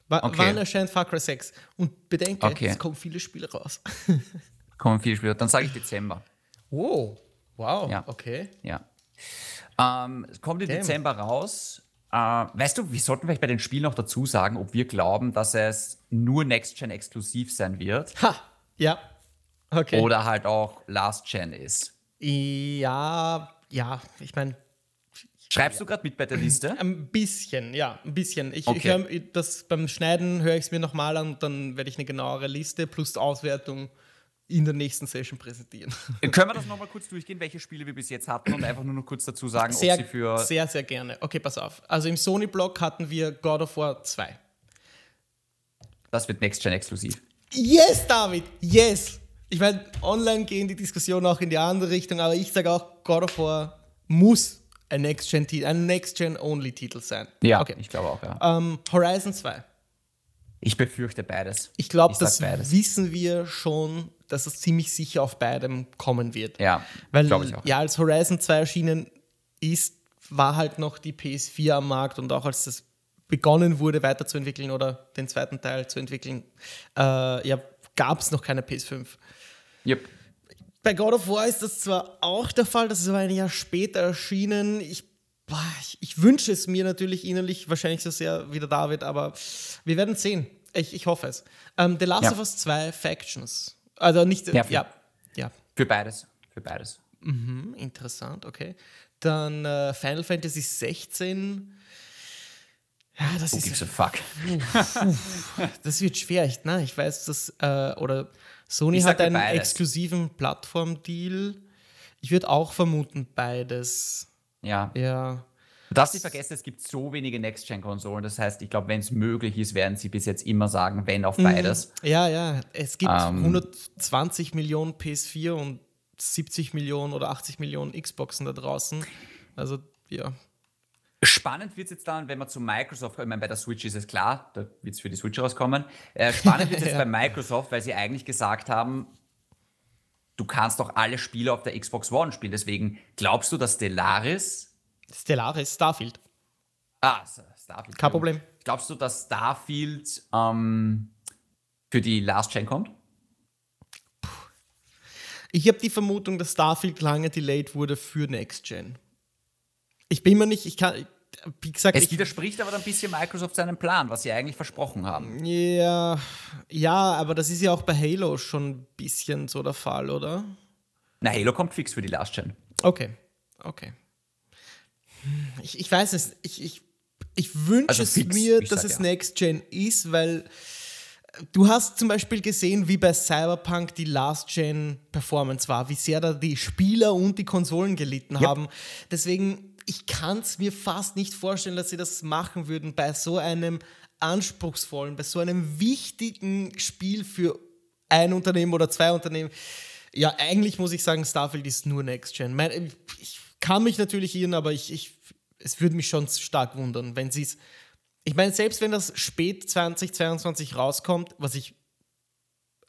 W Okay. Wann erscheint Far Cry 6? Und bedenke, Okay. es kommen viele Spiele raus. [laughs] Kommen viele Spiele. Dann sage ich Dezember. wow, wow, Ja. okay. Ja. Ähm, es kommt im Damn. Dezember raus. Äh, weißt du, wir sollten vielleicht bei den Spielen noch dazu sagen, ob wir glauben, dass es nur Next-Gen exklusiv sein wird Ha, ja, okay. oder halt auch Last-Gen ist. Ja, ja, ich meine, Schreibst du gerade mit bei der Liste? ein bisschen, ja, ein bisschen. Ich, ich Okay. hör, das beim Schneiden höre ich es mir nochmal an und dann werde ich eine genauere Liste plus Auswertung in der nächsten Session präsentieren. Können wir das nochmal kurz durchgehen, welche Spiele wir bis jetzt hatten und einfach nur noch kurz dazu sagen, ob Sehr, sie für. sehr, sehr gerne. Okay, pass auf. Also im Sony-Block hatten wir God of War 2. Das wird Next-Gen exklusiv. Yes, David, yes. Ich meine, online gehen die Diskussionen auch in die andere Richtung, aber ich sage auch, God of War muss ein Next-Gen-Titel, ein Next-Gen-Only-Titel sein. Ja, Okay. ich glaube auch, ja. Ähm, Horizon 2. Ich befürchte beides. Ich glaube, das beides. wissen wir schon, dass es ziemlich sicher auf beidem kommen wird. Ja, Weil glaube ich auch. ja, als Horizon 2 erschienen ist, war halt noch die PS4 am Markt und auch als das begonnen wurde weiterzuentwickeln oder den zweiten Teil zu entwickeln, äh, ja, gab es noch keine PS5. Yep. Bei God of War ist das zwar auch der Fall, das ist aber ein Jahr später erschienen. Ich, boah, ich, ich wünsche es mir natürlich innerlich wahrscheinlich so sehr wie der David, aber wir werden sehen. Ich, ich hoffe es. Ähm, The Last Ja. of Us 2 Factions. Also nicht, Ja, ja, ja, Für beides. Für beides. Hm, interessant, okay. Dann äh, Final Fantasy 16. Ja, das Who ist gives a fuck? [laughs] das wird schwer. Ich, na, ich weiß, dass äh, oder Sony hat einen beides. exklusiven Plattform-Deal. Ich würde auch vermuten beides. Ja. Ja. Du darfst nicht vergessen, es gibt so wenige Next-Gen-Konsolen. Das heißt, ich glaube, wenn es möglich ist, werden sie bis jetzt immer sagen, wenn auf beides. Ja, ja. Es gibt Ähm. 120 Millionen PS4 und 70 Millionen oder 80 Millionen Xboxen da draußen. Also, ja. Spannend wird es jetzt dann, wenn man zu Microsoft. Ich meine, bei der Switch ist es klar, da wird es für die Switch rauskommen. Äh, spannend wird es jetzt [laughs] Ja. bei Microsoft, weil sie eigentlich gesagt haben, du kannst doch alle Spiele auf der Xbox One spielen. Deswegen glaubst du, dass Stellaris. Stellaris, Starfield. Ah, Starfield. Kein Problem. Glaubst du, dass Starfield ähm, für die Last Gen kommt? Ich habe die Vermutung, dass Starfield lange delayed wurde für Next Gen. Ich bin mir nicht, ich kann, wie gesagt, Es ich, widerspricht aber dann ein bisschen Microsoft seinem Plan, was sie eigentlich versprochen haben. ja, ja, aber das ist ja auch bei Halo schon ein bisschen so der Fall, oder? Na, Halo kommt fix für die Last Gen. Okay, okay. Ich, ich weiß es, ich, ich, ich wünsche Also es fix, mir, dass es ja. Next Gen ist, weil du hast zum Beispiel gesehen, wie bei Cyberpunk die Last Gen Performance war, wie sehr da die Spieler und die Konsolen gelitten Yep. haben. Deswegen, ich kann es mir fast nicht vorstellen, dass sie das machen würden bei so einem anspruchsvollen, bei so einem wichtigen Spiel für ein Unternehmen oder zwei Unternehmen. Ja, eigentlich muss ich sagen, Starfield ist nur Next Gen. Ich kann mich natürlich irren, aber ich, ich, es würde mich schon stark wundern, wenn sie es. Ich meine, selbst wenn das spät 2022 rauskommt, was ich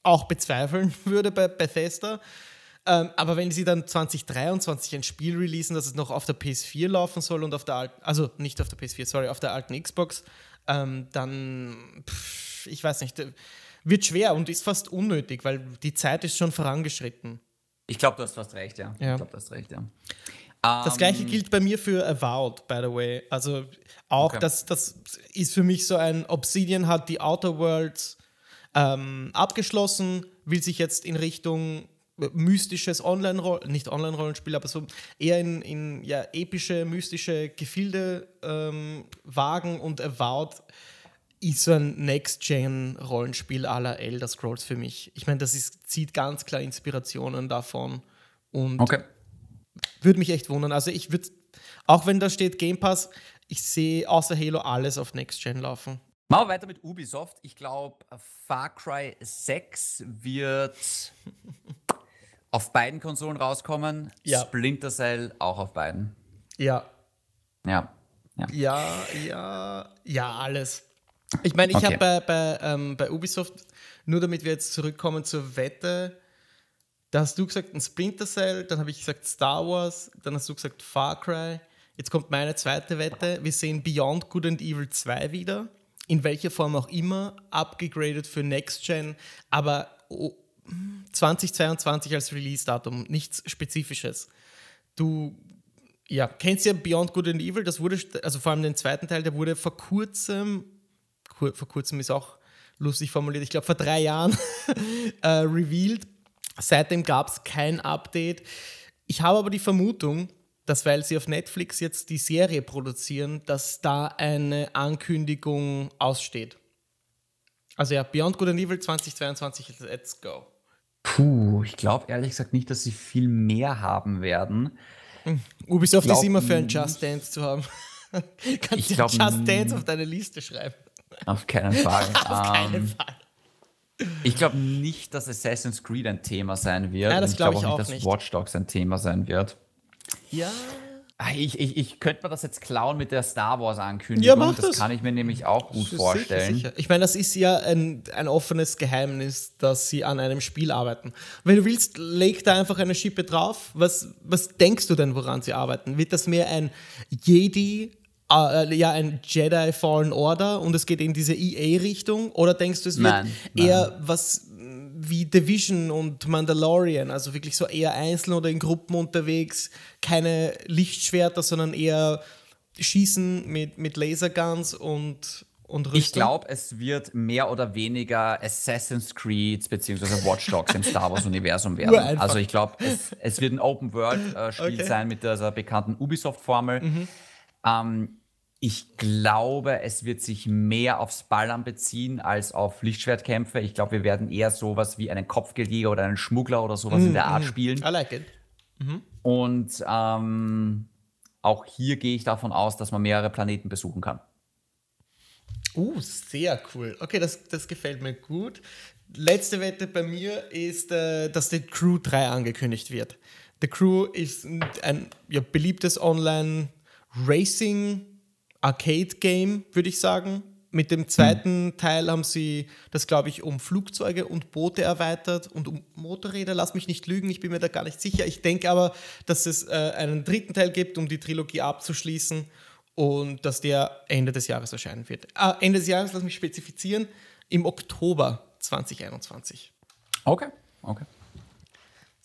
auch bezweifeln [laughs] würde bei Bethesda, ähm, aber wenn sie dann 2023 ein Spiel releasen, das es noch auf der PS4 laufen soll und auf der alten, also nicht auf der PS4, sorry, auf der alten Xbox, ähm, dann, pff, ich weiß nicht, wird schwer und ist fast unnötig, weil die Zeit ist schon vorangeschritten. Ich glaube, du hast fast recht, ja. Ja. Ich glaube, du hast recht, ja. Das gleiche gilt bei mir für Avowed, by the way. Also auch, Okay. das, das ist für mich so ein Obsidian hat die Outer Worlds ähm, abgeschlossen, will sich jetzt in Richtung mystisches Online-Roll, nicht Online-Rollenspiel, aber so eher in, in ja, epische, mystische Gefilde ähm, wagen und Avowed ist so ein Next-Gen-Rollenspiel la Elder Scrolls für mich. Ich meine, das ist, zieht ganz klar Inspirationen davon und Okay. würde mich echt wundern. Also ich würde, auch wenn da steht Game Pass, ich sehe außer Halo alles auf Next Gen laufen. Machen wir weiter mit Ubisoft. Ich glaube, Far Cry 6 wird [laughs] auf beiden Konsolen rauskommen. Ja. Splinter Cell auch auf beiden. Ja, Ja. ja. ja, ja, ja, alles. Ich meine, ich Okay. habe bei, bei, ähm, bei Ubisoft, nur damit wir jetzt zurückkommen zur Wette, Da hast du gesagt ein Splinter Cell, dann habe ich gesagt Star Wars, dann hast du gesagt Far Cry. Jetzt kommt meine zweite Wette. Wir sehen Beyond Good and Evil 2 wieder. In welcher Form auch immer, abgegradet für Next Gen, aber 2022 als Release-Datum, nichts Spezifisches. Du ja, kennst ja Beyond Good and Evil, das wurde, also vor allem den zweiten Teil, der wurde vor kurzem, kur, vor kurzem ist auch lustig formuliert, ich glaube vor drei Jahren [laughs] äh, revealed. Seitdem gab es kein Update. Ich habe aber die Vermutung, dass weil sie auf Netflix jetzt die Serie produzieren, dass da eine Ankündigung aussteht. Also ja, Beyond Good and Evil 2022, let's go. Puh, ich glaube ehrlich gesagt nicht, dass sie viel mehr haben werden. Ubisoft ist immer für ein Just Dance zu haben. [laughs] Kannst du Just Dance auf deine Liste schreiben? Auf keinen Fall. [laughs] auf keinen um, Fall. Ich glaube nicht, dass Assassin's Creed ein Thema sein wird. Ja, das glaube glaub ich auch nicht, dass nicht. Watch Dogs ein Thema sein wird. Ja. Ah, ich, ich, ich könnte mir das jetzt klauen mit der Star Wars-Ankündigung. Ja, mach das. das kann ich mir nämlich auch gut Sicher, vorstellen. sicher. Ich meine, das ist ja ein, ein offenes Geheimnis, dass sie an einem Spiel arbeiten. Wenn du willst, leg da einfach eine Schippe drauf. Was, was denkst du denn, woran sie arbeiten? Wird das mehr ein Jedi, äh, ja, ein Jedi Fallen Order und es geht in diese EA-Richtung? Oder denkst du, es wird Nein, eher nein. was wie Division und Mandalorian, also wirklich so eher einzeln oder in Gruppen unterwegs, keine Lichtschwerter, sondern eher Schießen mit, mit Laserguns und. Ich glaube, es wird mehr oder weniger Assassin's Creed bzw. Watch Dogs im Star Wars-Universum werden. [laughs] Also ich glaube, es, es wird ein Open-World-Spiel Okay. sein mit dieser bekannten Ubisoft-Formel. Ähm, ich glaube, es wird sich mehr aufs Ballern beziehen als auf Lichtschwertkämpfe. Ich glaube, wir werden eher sowas wie einen Kopfgeldjäger oder einen Schmuggler oder sowas in der Art spielen. I like it. Und ähm, auch hier gehe ich davon aus, dass man mehrere Planeten besuchen kann. Uh, sehr cool. Okay, das, das gefällt mir gut. Letzte Wette bei mir ist, äh, dass The Crew 3 angekündigt wird. The Crew ist ein, ein ja, beliebtes Online-Racing-Arcade-Game, würde ich sagen. Mit dem zweiten Teil haben sie das, glaube ich, um Flugzeuge und Boote erweitert und um Motorräder. Lass mich nicht lügen, ich bin mir da gar nicht sicher. Ich denke aber, dass es äh, einen dritten Teil gibt, um die Trilogie abzuschließen und dass der Ende des Jahres erscheinen wird. Ah, Ende des Jahres, lass mich spezifizieren, im Oktober 2021. Okay, okay.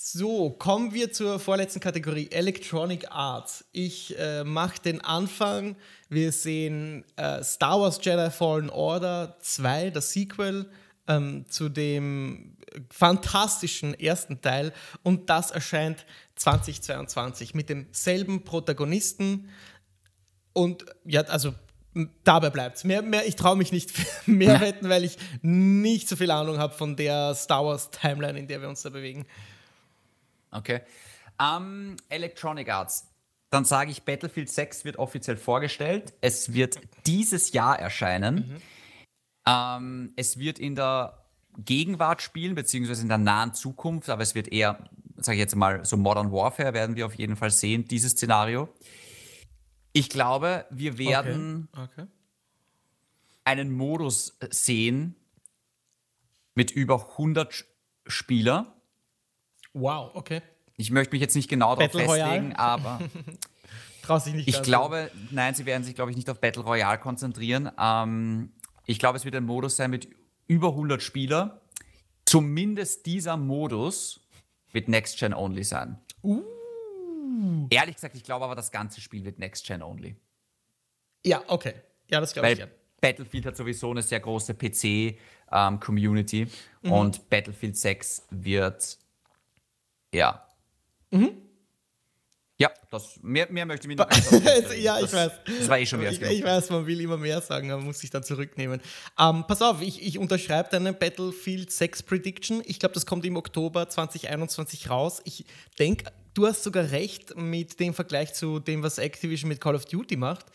So, kommen wir zur vorletzten Kategorie, Electronic Arts. Ich äh, mache den Anfang. Wir sehen äh, Star Wars Jedi Fallen Order 2, das Sequel ähm, zu dem fantastischen ersten Teil. Und das erscheint 2022 mit demselben Protagonisten. Und ja, also dabei bleibt es. Mehr, mehr, ich traue mich nicht [laughs] mehr wetten, weil ich nicht so viel Ahnung habe von der Star Wars Timeline, in der wir uns da bewegen. Okay. Ähm, Electronic Arts. Dann sage ich, Battlefield 6 wird offiziell vorgestellt. Es wird dieses Jahr erscheinen. Ähm, es wird in der Gegenwart spielen, beziehungsweise in der nahen Zukunft, aber es wird eher, sage ich jetzt mal, so Modern Warfare werden wir auf jeden Fall sehen, dieses Szenario. Ich glaube, wir werden Okay. einen Modus sehen mit über 100 Sch- Spieler. Wow, okay. Ich möchte mich jetzt nicht genau darauf festlegen, aber [laughs] ich glaube, nein, sie werden sich, glaube ich, nicht auf Battle Royale konzentrieren. Ähm, ich glaube, es wird ein Modus sein mit über 100 Spieler. Zumindest dieser Modus wird Next Gen Only sein. Uh. Ehrlich gesagt, ich glaube aber, das ganze Spiel wird Next Gen Only. Ja, okay. Ja, das glaube ich. Ja. Battlefield hat sowieso eine sehr große PC-Community Mhm. und Battlefield 6 wird ja. Mhm. Ja, das, mehr, mehr möchte ich mir nicht [laughs] mehr ja, ich weiß. Das war eh schon wieder Ich, ich weiß, man will immer mehr sagen, aber man muss sich dann zurücknehmen. Ähm, pass auf, ich, ich unterschreibe deine Battlefield 6 Prediction. Ich glaube, das kommt im Oktober 2021 raus. Ich denke, du hast sogar recht mit dem Vergleich zu dem, was Activision mit Call of Duty macht.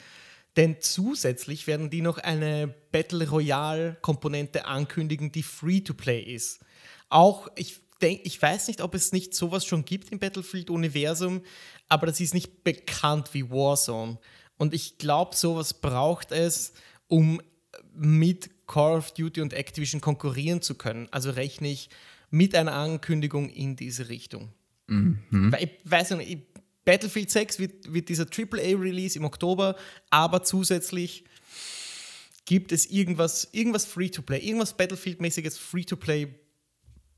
Denn zusätzlich werden die noch eine Battle Royale-Komponente ankündigen, die Free-to-Play ist. Auch, ich denke, ich weiß nicht, ob es nicht sowas schon gibt im Battlefield-Universum, aber das ist nicht bekannt wie Warzone. Und ich glaube, sowas braucht es, um mit Call of Duty und Activision konkurrieren zu können. Also rechne ich mit einer Ankündigung in diese Richtung. Mhm. Weil ich weiß nicht, ich, Battlefield 6 wird, wird dieser AAA-Release im Oktober, aber zusätzlich gibt es irgendwas, irgendwas Free-to-Play, irgendwas Battlefield-mäßiges Free-to-Play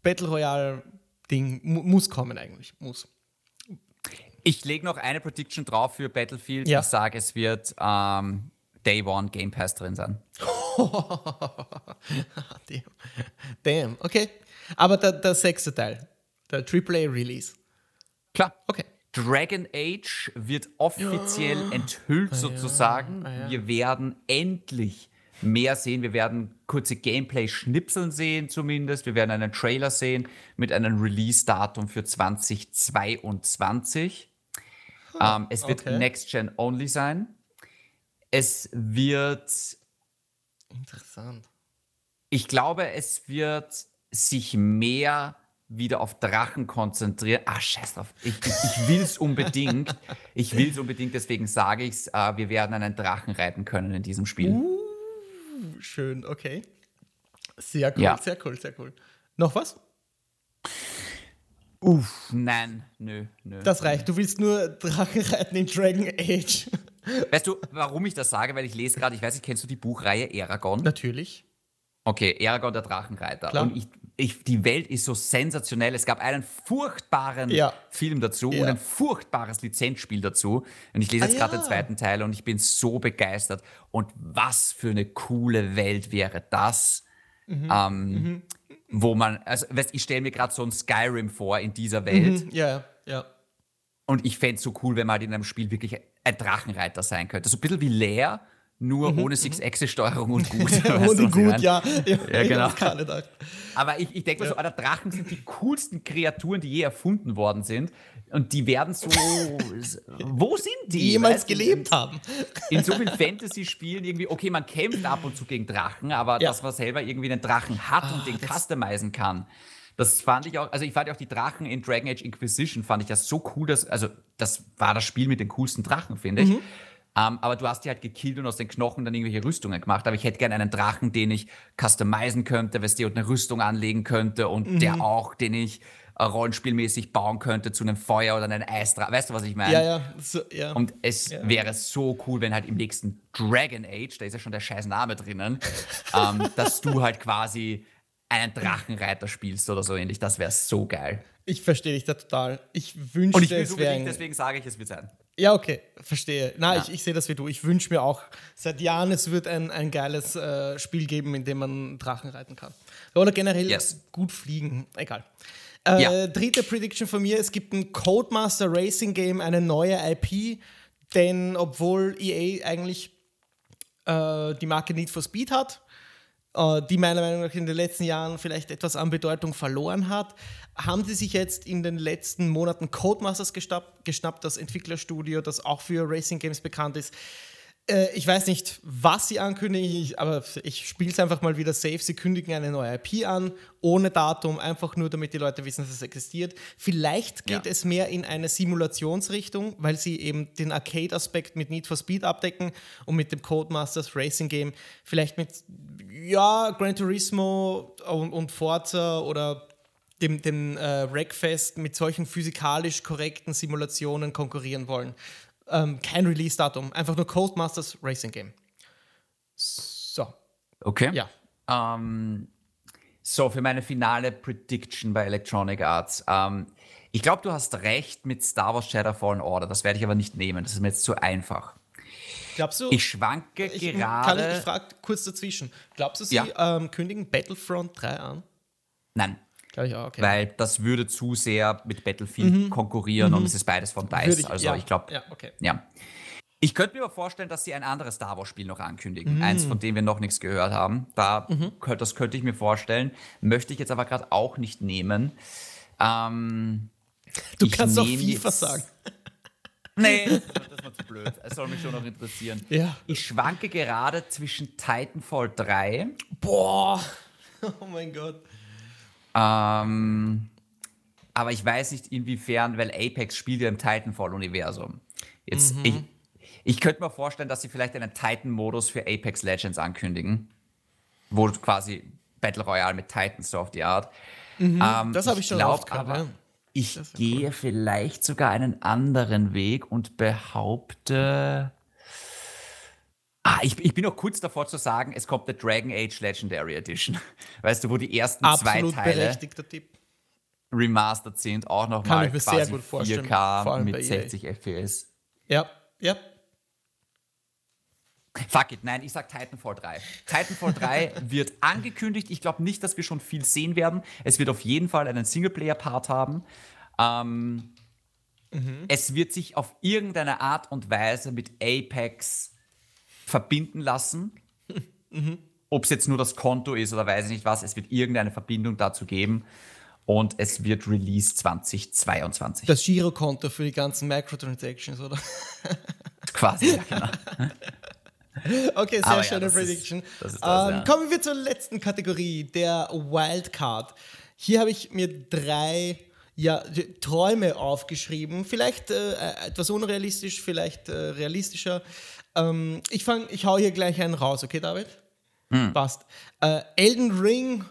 Battle Royale-Ding mu muss kommen eigentlich. Muss. Ich lege noch eine Prediction drauf für Battlefield. Ja. Ich sage, es wird ähm, Day One Game Pass drin sein. [laughs] Damn. Damn, okay. Aber der, der sechste Teil, der AAA-Release. Klar. Okay. Dragon Age wird offiziell [gasps] enthüllt sozusagen. ah ja. Wir werden endlich mehr sehen. Wir werden kurze Gameplay-Schnipseln sehen zumindest. Wir werden einen Trailer sehen mit einem Release-Datum für 2022. ähm, es wird okay. Next-Gen-Only sein. Es wird Interessant. ich glaube, es wird sich mehr wieder auf Drachen konzentrieren. Ah, scheiß drauf. Ich, ich, ich will es unbedingt. Ich will es unbedingt, deswegen sage ich es. Äh, wir werden einen Drachen reiten können in diesem Spiel. Uh. Schön, okay. Sehr cool, Ja. sehr cool, sehr cool. Noch was? Uff, nein, nö, nö. Das reicht. Du willst nur Drachen reiten in Dragon Age. [laughs] weißt du, warum ich das sage? Weil ich lese gerade, ich weiß nicht, kennst du die Buchreihe Eragon? Natürlich. Okay, Eragon der Drachenreiter. Klar. Und ich, ich, die Welt ist so sensationell. Es gab einen furchtbaren Ja. Film dazu Ja. und ein furchtbares Lizenzspiel dazu. Und ich lese Ah, jetzt gerade ja. den zweiten Teil und ich bin so begeistert. Und was für eine coole Welt wäre das? Mhm. Ähm, Wo man, also weißt, ich stelle mir gerade so ein Skyrim vor in dieser Welt. Mhm, Ja, ja. Und ich fände es so cool, wenn man halt in einem Spiel wirklich ein Drachenreiter sein könnte. So ein bisschen wie Leer, nur ohne Six-Axis-Steuerung und gut. [laughs] Mhm. Ich gut, ja. Ja, Ja, ich genau. gedacht. Aber ich, ich denke mir so, Alter, Drachen sind die coolsten Kreaturen, die je erfunden worden sind. Und die werden so. wo sind die? Die jemals Weißt gelebt haben. In, in so vielen [laughs] Fantasy-Spielen irgendwie, okay, man kämpft ab und zu gegen Drachen, aber Ja. dass man selber irgendwie einen Drachen hat und den customizen kann. Das fand ich auch, also ich fand ja auch die Drachen in Dragon Age Inquisition, fand ich ja so cool, dass, also das war das Spiel mit den coolsten Drachen, finde ich. Ähm, aber du hast die halt gekillt und aus den Knochen dann irgendwelche Rüstungen gemacht. Aber ich hätte gerne einen Drachen, den ich customizen könnte, weißt du, und eine Rüstung anlegen könnte und der auch, den ich äh, rollenspielmäßig bauen könnte zu einem Feuer oder einem Eisdrachen. Weißt du, was ich meine? Ja, ja. So, ja. Und es wäre so cool, wenn halt im nächsten Dragon Age, da ist ja schon der scheiß Name drinnen, [laughs] ähm, dass du halt quasi einen Drachenreiter spielst oder so ähnlich. Das wäre so geil. ich verstehe dich da total. Ich wünschte, Und ich will es es wäre. deswegen sage ich, es wird sein. Ja, okay, verstehe. Na, Ja. ich, ich sehe das wie du. Ich wünsche mir auch seit Jahren, es wird ein, ein geiles äh, Spiel geben, in dem man Drachen reiten kann. Oder generell Yes. gut fliegen. Egal. Äh, Ja. Dritte Prediction von mir: Es gibt ein Codemaster Racing Game, eine neue IP, denn obwohl EA eigentlich äh, die Marke Need for Speed hat, äh, die meiner Meinung nach in den letzten Jahren vielleicht etwas an Bedeutung verloren hat, haben sie sich jetzt in den letzten Monaten Codemasters geschnappt, geschnappt das Entwicklerstudio, das auch für Racing Games bekannt ist. Äh, ich weiß nicht, was sie ankündigen, aber ich spiele es einfach mal wieder safe. Sie kündigen eine neue IP an, ohne Datum, einfach nur damit die Leute wissen, dass es existiert. Vielleicht geht Ja. es mehr in eine Simulationsrichtung, weil sie eben den Arcade-Aspekt mit Need for Speed abdecken und mit dem Codemasters Racing Game vielleicht mit, ja, Gran Turismo und, und Forza oder dem, dem äh, Wreckfest mit solchen physikalisch korrekten Simulationen konkurrieren wollen. Ähm, kein Release-Datum, einfach nur Codemasters Racing Game. So, Okay. ja. Ähm, so, für meine finale Prediction bei Electronic Arts. Ähm, ich glaube, du hast recht mit Star Wars Shadow Fallen Order. Das werde ich aber nicht nehmen. Das ist mir jetzt zu einfach. Glaubst du, Ich schwanke ich, kann gerade. ich, ich frage kurz dazwischen, glaubst du, sie Ja. ähm, kündigen Battlefront 3 an? Nein, Glaube ich auch, okay. weil das würde zu sehr mit Battlefield konkurrieren und es ist beides von Mhm. DICE. ich- also ja, ich glaube, Ja, okay. ja. Ich könnte mir aber vorstellen, dass sie ein anderes Star Wars-Spiel noch Mhm. ankündigen. Eins, von dem wir noch nichts gehört haben. Da, könnt- Das könnte ich mir vorstellen. Möchte ich jetzt aber gerade auch nicht nehmen. Ähm, Du kannst auch FIFA sagen. [laughs] Nee, das mir zu blöd. Es soll mich schon noch interessieren. Ja. Ich schwanke gerade zwischen Titanfall 3 Boah, [laughs] oh mein Gott. Ähm, aber ich weiß nicht inwiefern, weil Apex spielt ja im Titanfall-Universum. Jetzt, ich, ich könnte mir vorstellen, dass sie vielleicht einen Titan-Modus für Apex Legends ankündigen, wo quasi Battle Royale mit Titans so auf die Art. Mhm, ähm, das habe ich schon glaub, aber ja. Ich gehe cool. vielleicht sogar einen anderen Weg und behaupte. Ah, ich, ich, bin noch kurz davor zu sagen, es kommt der Dragon Age Legendary Edition. [laughs] Weißt du, wo die ersten Absolut zwei Teile remastered sind, auch nochmal quasi sehr gut 4K mit 60 FPS. Ja, ja. Fuck it, nein, ich sag Titanfall 3. Titanfall 3 [laughs] wird angekündigt. Ich glaube nicht, dass wir schon viel sehen werden. Es wird auf jeden Fall einen Singleplayer-Part haben. Ähm, mhm. Es wird sich auf irgendeine Art und Weise mit Apex verbinden lassen. Mhm. Ob es jetzt nur das Konto ist oder weiß ich nicht was, es wird irgendeine Verbindung dazu geben. Und es wird Release 2022. Das Girokonto für die ganzen Microtransactions, oder? [laughs] Quasi, ja, genau. [laughs] Okay, sehr Aber schöne ja, Prediction. Ist, das ist das, ähm, ja. Kommen wir zur letzten Kategorie, der Wildcard. Hier habe ich mir drei ja, Träume aufgeschrieben. Vielleicht äh, etwas unrealistisch, vielleicht äh, realistischer. Ähm, ich fange, ich hau hier gleich einen raus, okay, David? Hm. Passt. Äh, Elden Ring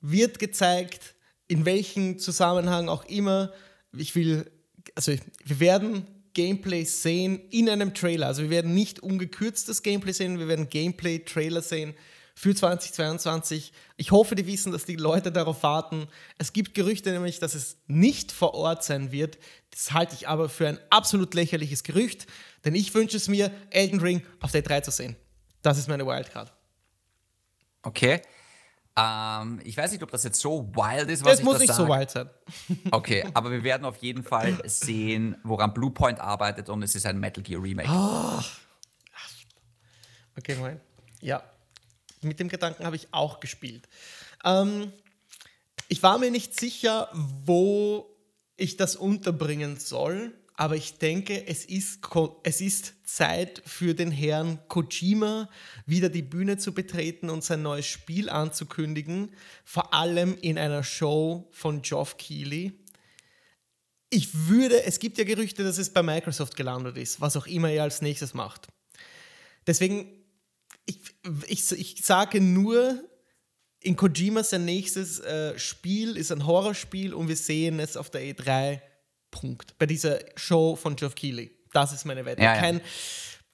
wird gezeigt, in welchem Zusammenhang auch immer. Ich will, also wir werden Gameplay sehen in einem Trailer. Also wir werden nicht ungekürztes Gameplay sehen, wir werden Gameplay-Trailer sehen für 2022. Ich hoffe, die wissen, dass die Leute darauf warten. Es gibt Gerüchte nämlich, dass es nicht vor Ort sein wird. Das halte ich aber für ein absolut lächerliches Gerücht, denn ich wünsche es mir, Elden Ring auf Day 3 zu sehen. Das ist meine Wildcard. Okay. Ähm, ich weiß nicht, ob das jetzt so wild ist, was das ich muss nicht sag. so wild sein. [laughs] Okay, aber wir werden auf jeden Fall sehen, woran Bluepoint arbeitet und es ist ein Metal Gear Remake. Oh. Okay, mein. Ja, mit dem Gedanken habe ich auch gespielt. Ähm, ich war mir nicht sicher, wo ich das unterbringen soll. Aber ich denke, es ist, es ist Zeit für den Herrn Kojima, wieder die Bühne zu betreten und sein neues Spiel anzukündigen. Vor allem in einer Show von Geoff Keighley. Ich würde, es gibt ja Gerüchte, dass es bei Microsoft gelandet ist, was auch immer er als nächstes macht. Deswegen, ich, ich, ich sage nur, in Kojima sein nächstes äh, Spiel ist ein Horrorspiel und wir sehen es auf der E3 Punkt. Bei dieser Show von Geoff Keighley. Das ist meine Wette. Ja, ja. Kein,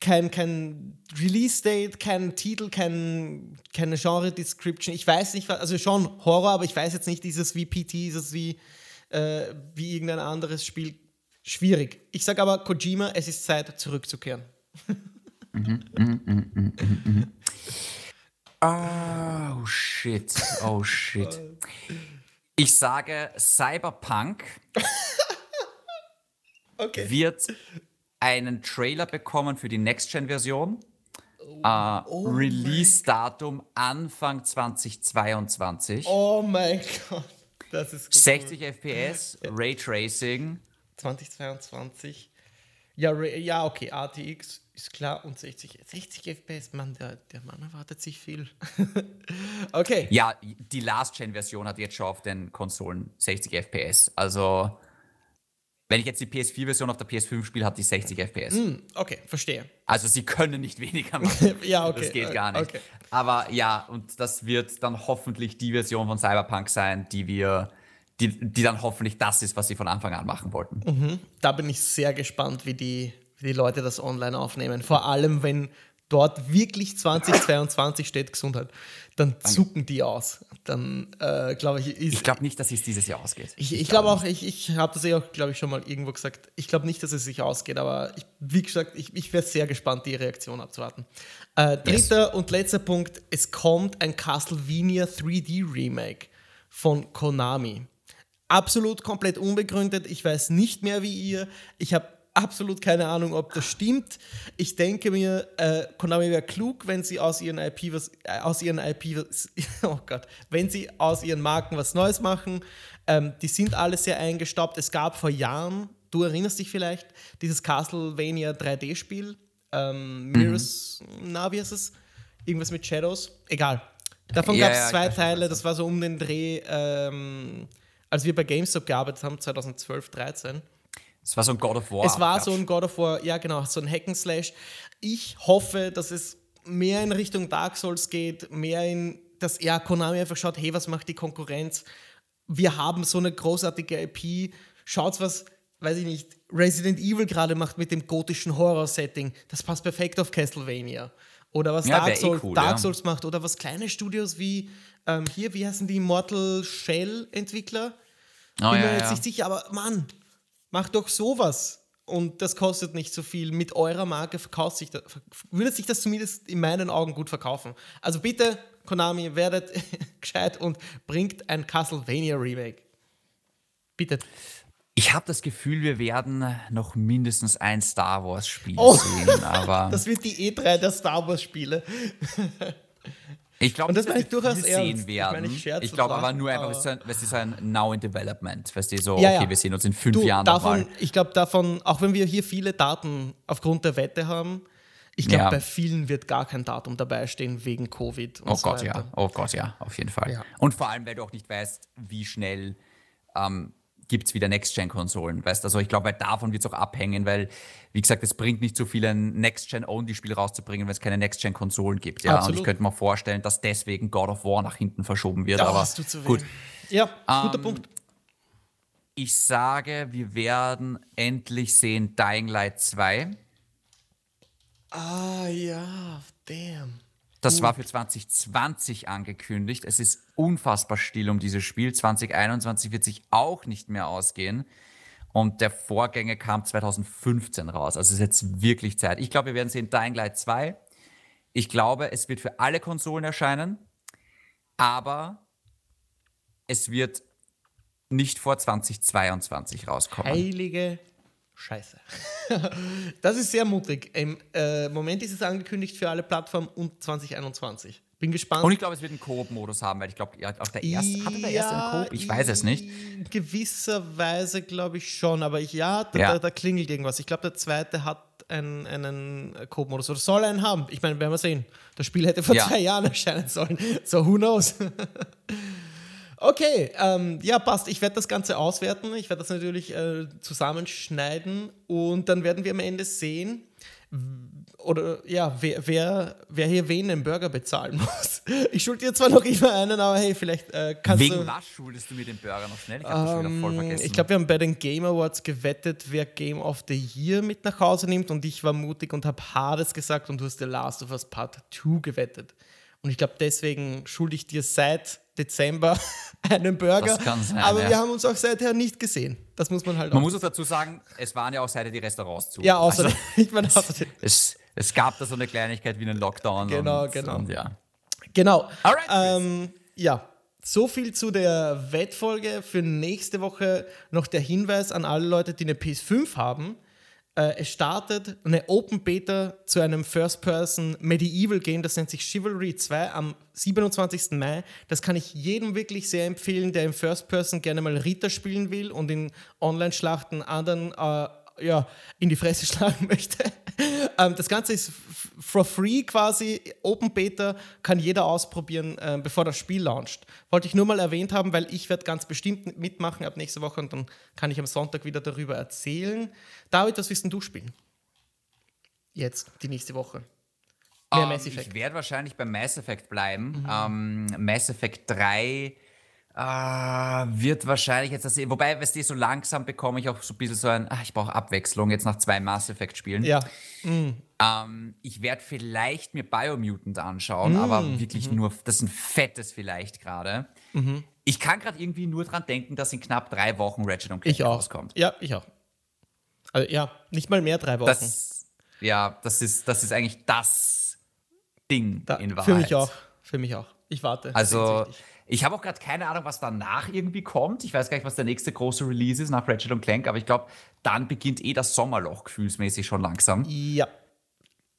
kein, kein Release-Date, kein Titel, kein, keine Genre-Description. Ich weiß nicht, also schon Horror, aber ich weiß jetzt nicht, ist es wie PT, ist es wie, äh, wie irgendein anderes Spiel. Schwierig. Ich sage aber Kojima, es ist Zeit, zurückzukehren. mhm, [laughs] mhm oh shit, oh shit. Ich sage Cyberpunk [laughs] okay. wird einen Trailer bekommen für die Next-Gen-Version. Oh, uh, oh Release-Datum Anfang 2022. Oh mein Gott. Das ist cool. 60 FPS, Raytracing. 2022. Ja, ja, okay, RTX ist klar und 60, 60 FPS, Mann, der, der Mann erwartet sich viel. [laughs] okay. Ja, die Last-Gen-Version hat jetzt schon auf den Konsolen 60 FPS. Also wenn ich jetzt die PS4-Version auf der PS5 spiele, hat die 60 FPS. Mm, okay, verstehe. Also sie können nicht weniger [laughs] machen. ja, okay. Das geht gar nicht. Okay. Aber ja, und das wird dann hoffentlich die Version von Cyberpunk sein, die wir, die, die dann hoffentlich das ist, was sie von Anfang an machen wollten. Mhm. Da bin ich sehr gespannt, wie die, wie die Leute das online aufnehmen. Vor allem, wenn dort wirklich 2022 steht Gesundheit, dann zucken die aus. Dann äh, glaube ich, ist. Ich glaube nicht, dass es dieses Jahr ausgeht. Ich, ich, ich glaube auch, ich, ich habe das ja auch, glaube ich, schon mal irgendwo gesagt. Ich glaube nicht, dass es sich ausgeht, aber ich, wie gesagt, ich, ich wäre sehr gespannt, die Reaktion abzuwarten. Äh, dritter yes. und letzter Punkt: Es kommt ein Castlevania 3D Remake von Konami. Absolut komplett unbegründet. Ich weiß nicht mehr wie ihr. Ich habe absolut keine Ahnung, ob das stimmt. Ich denke mir, äh, Konami wäre klug, wenn sie aus ihren IP was, äh, aus ihren IP was, [laughs] oh Gott, wenn sie aus ihren Marken was Neues machen. Ähm, die sind alle sehr eingestaubt. Es gab vor Jahren, du erinnerst dich vielleicht, dieses Castlevania 3D-Spiel, ähm, Mirrors, mhm. na, wie heißt es? Irgendwas mit Shadows? Egal. Davon ja, gab es ja, zwei Teile, das war so um den Dreh, ähm, als wir bei GameStop gearbeitet haben, 2012, 2013. Es war so ein God of War. Es war so ein God of War, ja genau, so ein Hack'n'Slash. Ich hoffe, dass es mehr in Richtung Dark Souls geht, mehr in, dass ja, Konami einfach schaut, hey, was macht die Konkurrenz? wir haben so eine großartige IP. Schaut, was, weiß ich nicht, Resident Evil gerade macht mit dem gotischen Horror-Setting. Das passt perfekt auf Castlevania. Oder was Ja, Dark, wär eh Souls, cool, Dark ja. Souls macht. Oder was kleine Studios wie ähm, hier, wie heißen die Mortal Shell-Entwickler? Oh, Bin ja, mir jetzt nicht sicher, aber Mann, macht doch sowas. Und das kostet nicht so viel. Mit eurer Marke verkauft sich das, würde sich das zumindest in meinen Augen gut verkaufen. Also bitte, Konami, werdet [laughs] gescheit und bringt ein Castlevania Remake. Bitte. Ich habe das Gefühl, wir werden noch mindestens ein Star Wars Spiel Oh. sehen, aber [laughs] Das wird die E3 der Star Wars Spiele. Ich glaube, Und das dass meine ich durchaus sehen Ich werden. ich scherze Ich glaube aber nur einfach, ist so ein- Now in Development. Weißt du, so, Ja, okay, ja. wir sehen uns in fünf Du, Jahren davon, nochmal. ich glaube, davon, auch wenn wir hier viele Daten aufgrund der Wette haben, ich glaube, Ja. bei vielen wird gar kein Datum dabei stehen wegen Covid und Oh so Gott, weiter. ja. Oh Gott, ja, auf jeden Fall. Ja. Und vor allem, weil du auch nicht weißt, wie schnell ähm, gibt es wieder Next-Gen-Konsolen. Weißt also ich glaube, weil davon wird es auch abhängen, weil, wie gesagt, es bringt nicht so viel, ein Next-Gen-Only-Spiel rauszubringen, wenn es keine Next-Gen-Konsolen gibt. Ja? Und ich könnte mir vorstellen, dass deswegen God of War nach hinten verschoben wird. Ja, aber hast du zu gut. weh. Ja, guter Ähm, Punkt. Ich sage, wir werden endlich sehen Dying Light 2. Ah ja, damn. Das war für 2020 angekündigt. Es ist unfassbar still um dieses Spiel. 2021 wird sich auch nicht mehr ausgehen. Und der Vorgänger kam 2015 raus. Also es ist jetzt wirklich Zeit. Ich glaube, wir werden sehen Dying Light 2. Ich glaube, es wird für alle Konsolen erscheinen. Aber es wird nicht vor 2022 rauskommen. Heilige Scheiße. [laughs] das ist sehr mutig. Im äh, Moment ist es angekündigt für alle Plattformen und 2021. Bin gespannt. Und ich glaube, es wird einen Koop-Modus haben, weil ich glaube, ja, auch der erste, hatte der erste einen Koop? Ich weiß es nicht. In gewisser Weise glaube ich schon, aber ich, ja, da, Ja. Da, da klingelt irgendwas. Ich glaube, der zweite hat einen, einen Code-Modus oder soll einen haben. Ich meine, werden wir sehen. Das Spiel hätte vor Ja. zwei Jahren erscheinen sollen. So, who knows? [laughs] okay, ähm, ja, passt. Ich werde das Ganze auswerten. Ich werde das natürlich äh, zusammenschneiden und dann werden wir am Ende sehen, oder ja, wer, wer, wer hier wen den Burger bezahlen [laughs] muss. Ich schulde dir zwar noch immer einen, aber hey, vielleicht äh, kannst Wegen du. was schuldest du mir den Burger noch schnell? Ich habe das schon wieder voll Ähm, vergessen. ich glaube, wir haben bei den Game Awards gewettet, wer Game of the Year mit nach Hause nimmt und ich war mutig und habe Hades gesagt und du hast The Last of Us Part 2 gewettet. Und ich glaube, deswegen schulde ich dir seit Dezember [laughs] einen Burger. Das kann sein, aber ja. wir haben uns auch seither nicht gesehen. Das muss man halt Man auch. muss auch dazu sagen, es waren ja auch seither die Restaurants zu. ja, außer Also, [laughs] ich meine, außerdem- es, es gab da so eine Kleinigkeit wie einen Lockdown. Genau, und, genau. Und ja. Genau. Alright, ähm, ja, so viel zu der Wettfolge. Für nächste Woche noch der Hinweis an alle Leute, die eine PS5 haben. Äh, es startet eine Open Beta zu einem First-Person Medieval Game, das nennt sich Chivalry 2 am 27. Mai. Das kann ich jedem wirklich sehr empfehlen, der im First-Person gerne mal Ritter spielen will und in Online-Schlachten anderen äh, ja, in die Fresse [laughs] schlagen möchte. ähm, das Ganze ist for free quasi, Open Beta, kann jeder ausprobieren, äh, bevor das Spiel launcht. Wollte ich nur mal erwähnt haben, weil ich werde ganz bestimmt mitmachen ab nächste Woche und dann kann ich am Sonntag wieder darüber erzählen. David, was willst denn du spielen? Jetzt, die nächste Woche. Mehr Ähm, Mass Effect. Ich werde wahrscheinlich beim Mass Effect bleiben. Mhm. Ähm, Mass Effect 3 äh, wird wahrscheinlich jetzt das. Wobei, weißt du, so langsam bekomme ich auch so ein bisschen so ein, ah, ich brauche Abwechslung jetzt nach zwei Mass Effect Spielen. Ja, Ähm, ich werde vielleicht mir Biomutant anschauen, Mm, aber wirklich mhm. nur, das ist ein fettes vielleicht gerade. Ich kann gerade irgendwie nur dran denken, dass in knapp drei Wochen Ratchet und Clank ich auch. rauskommt. Ja, ich auch. Also, ja, nicht mal mehr drei Wochen. Das, ja, das ist, das ist eigentlich das Ding Da- in Wahrheit. für mich auch. Für mich auch. Ich warte. Also, sehnsüchtig. Ich habe auch gerade keine Ahnung, was danach irgendwie kommt. Ich weiß gar nicht, was der nächste große Release ist nach Ratchet und Clank, aber ich glaube, dann beginnt eh das Sommerloch gefühlsmäßig schon langsam. Ja.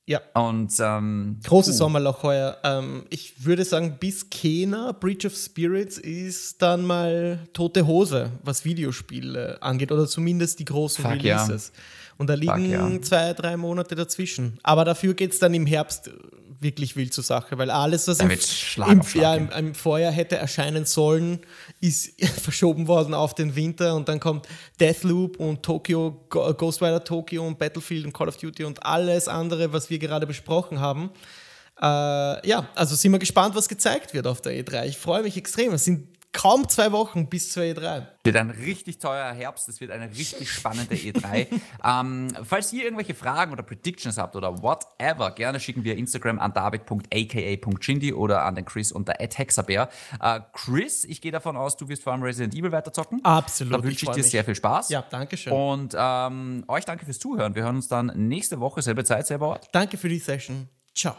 Ja. Und ähm, Großes puh, Sommerloch heuer. Ähm, ich würde sagen, bis Kena, Breach of Spirits, ist dann mal tote Hose, was Videospiele angeht, oder zumindest die großen Fuck, ja. Releases. Und da liegen ja. zwei, drei Monate dazwischen. Aber dafür geht es dann im Herbst äh, wirklich wild zur Sache, weil alles, was im, im, ja, im, im Vorjahr hätte erscheinen sollen, ist [laughs] verschoben worden auf den Winter und dann kommt Deathloop und Tokyo, Ghost Rider Tokyo und Battlefield und Call of Duty und alles andere, was wir gerade besprochen haben. Äh, ja, also sind wir gespannt, was gezeigt wird auf der E3. Ich freue mich extrem. Es sind kaum zwei Wochen bis zur E3. Wird ein richtig teurer Herbst, es wird eine richtig spannende E3. [laughs] ähm, falls ihr irgendwelche Fragen oder Predictions habt oder whatever, gerne schicken wir Instagram an david.aka.chindi oder an den Chris unter @hexabear. Äh, Chris, ich gehe davon aus, du wirst vor allem Resident Evil weiterzocken. Absolut. Da wünsche ich, dir mich. sehr viel Spaß. Ja, danke schön. Und ähm, euch danke fürs Zuhören. Wir hören uns dann nächste Woche, selbe Zeit, selber Ort. Danke für die Session. Ciao.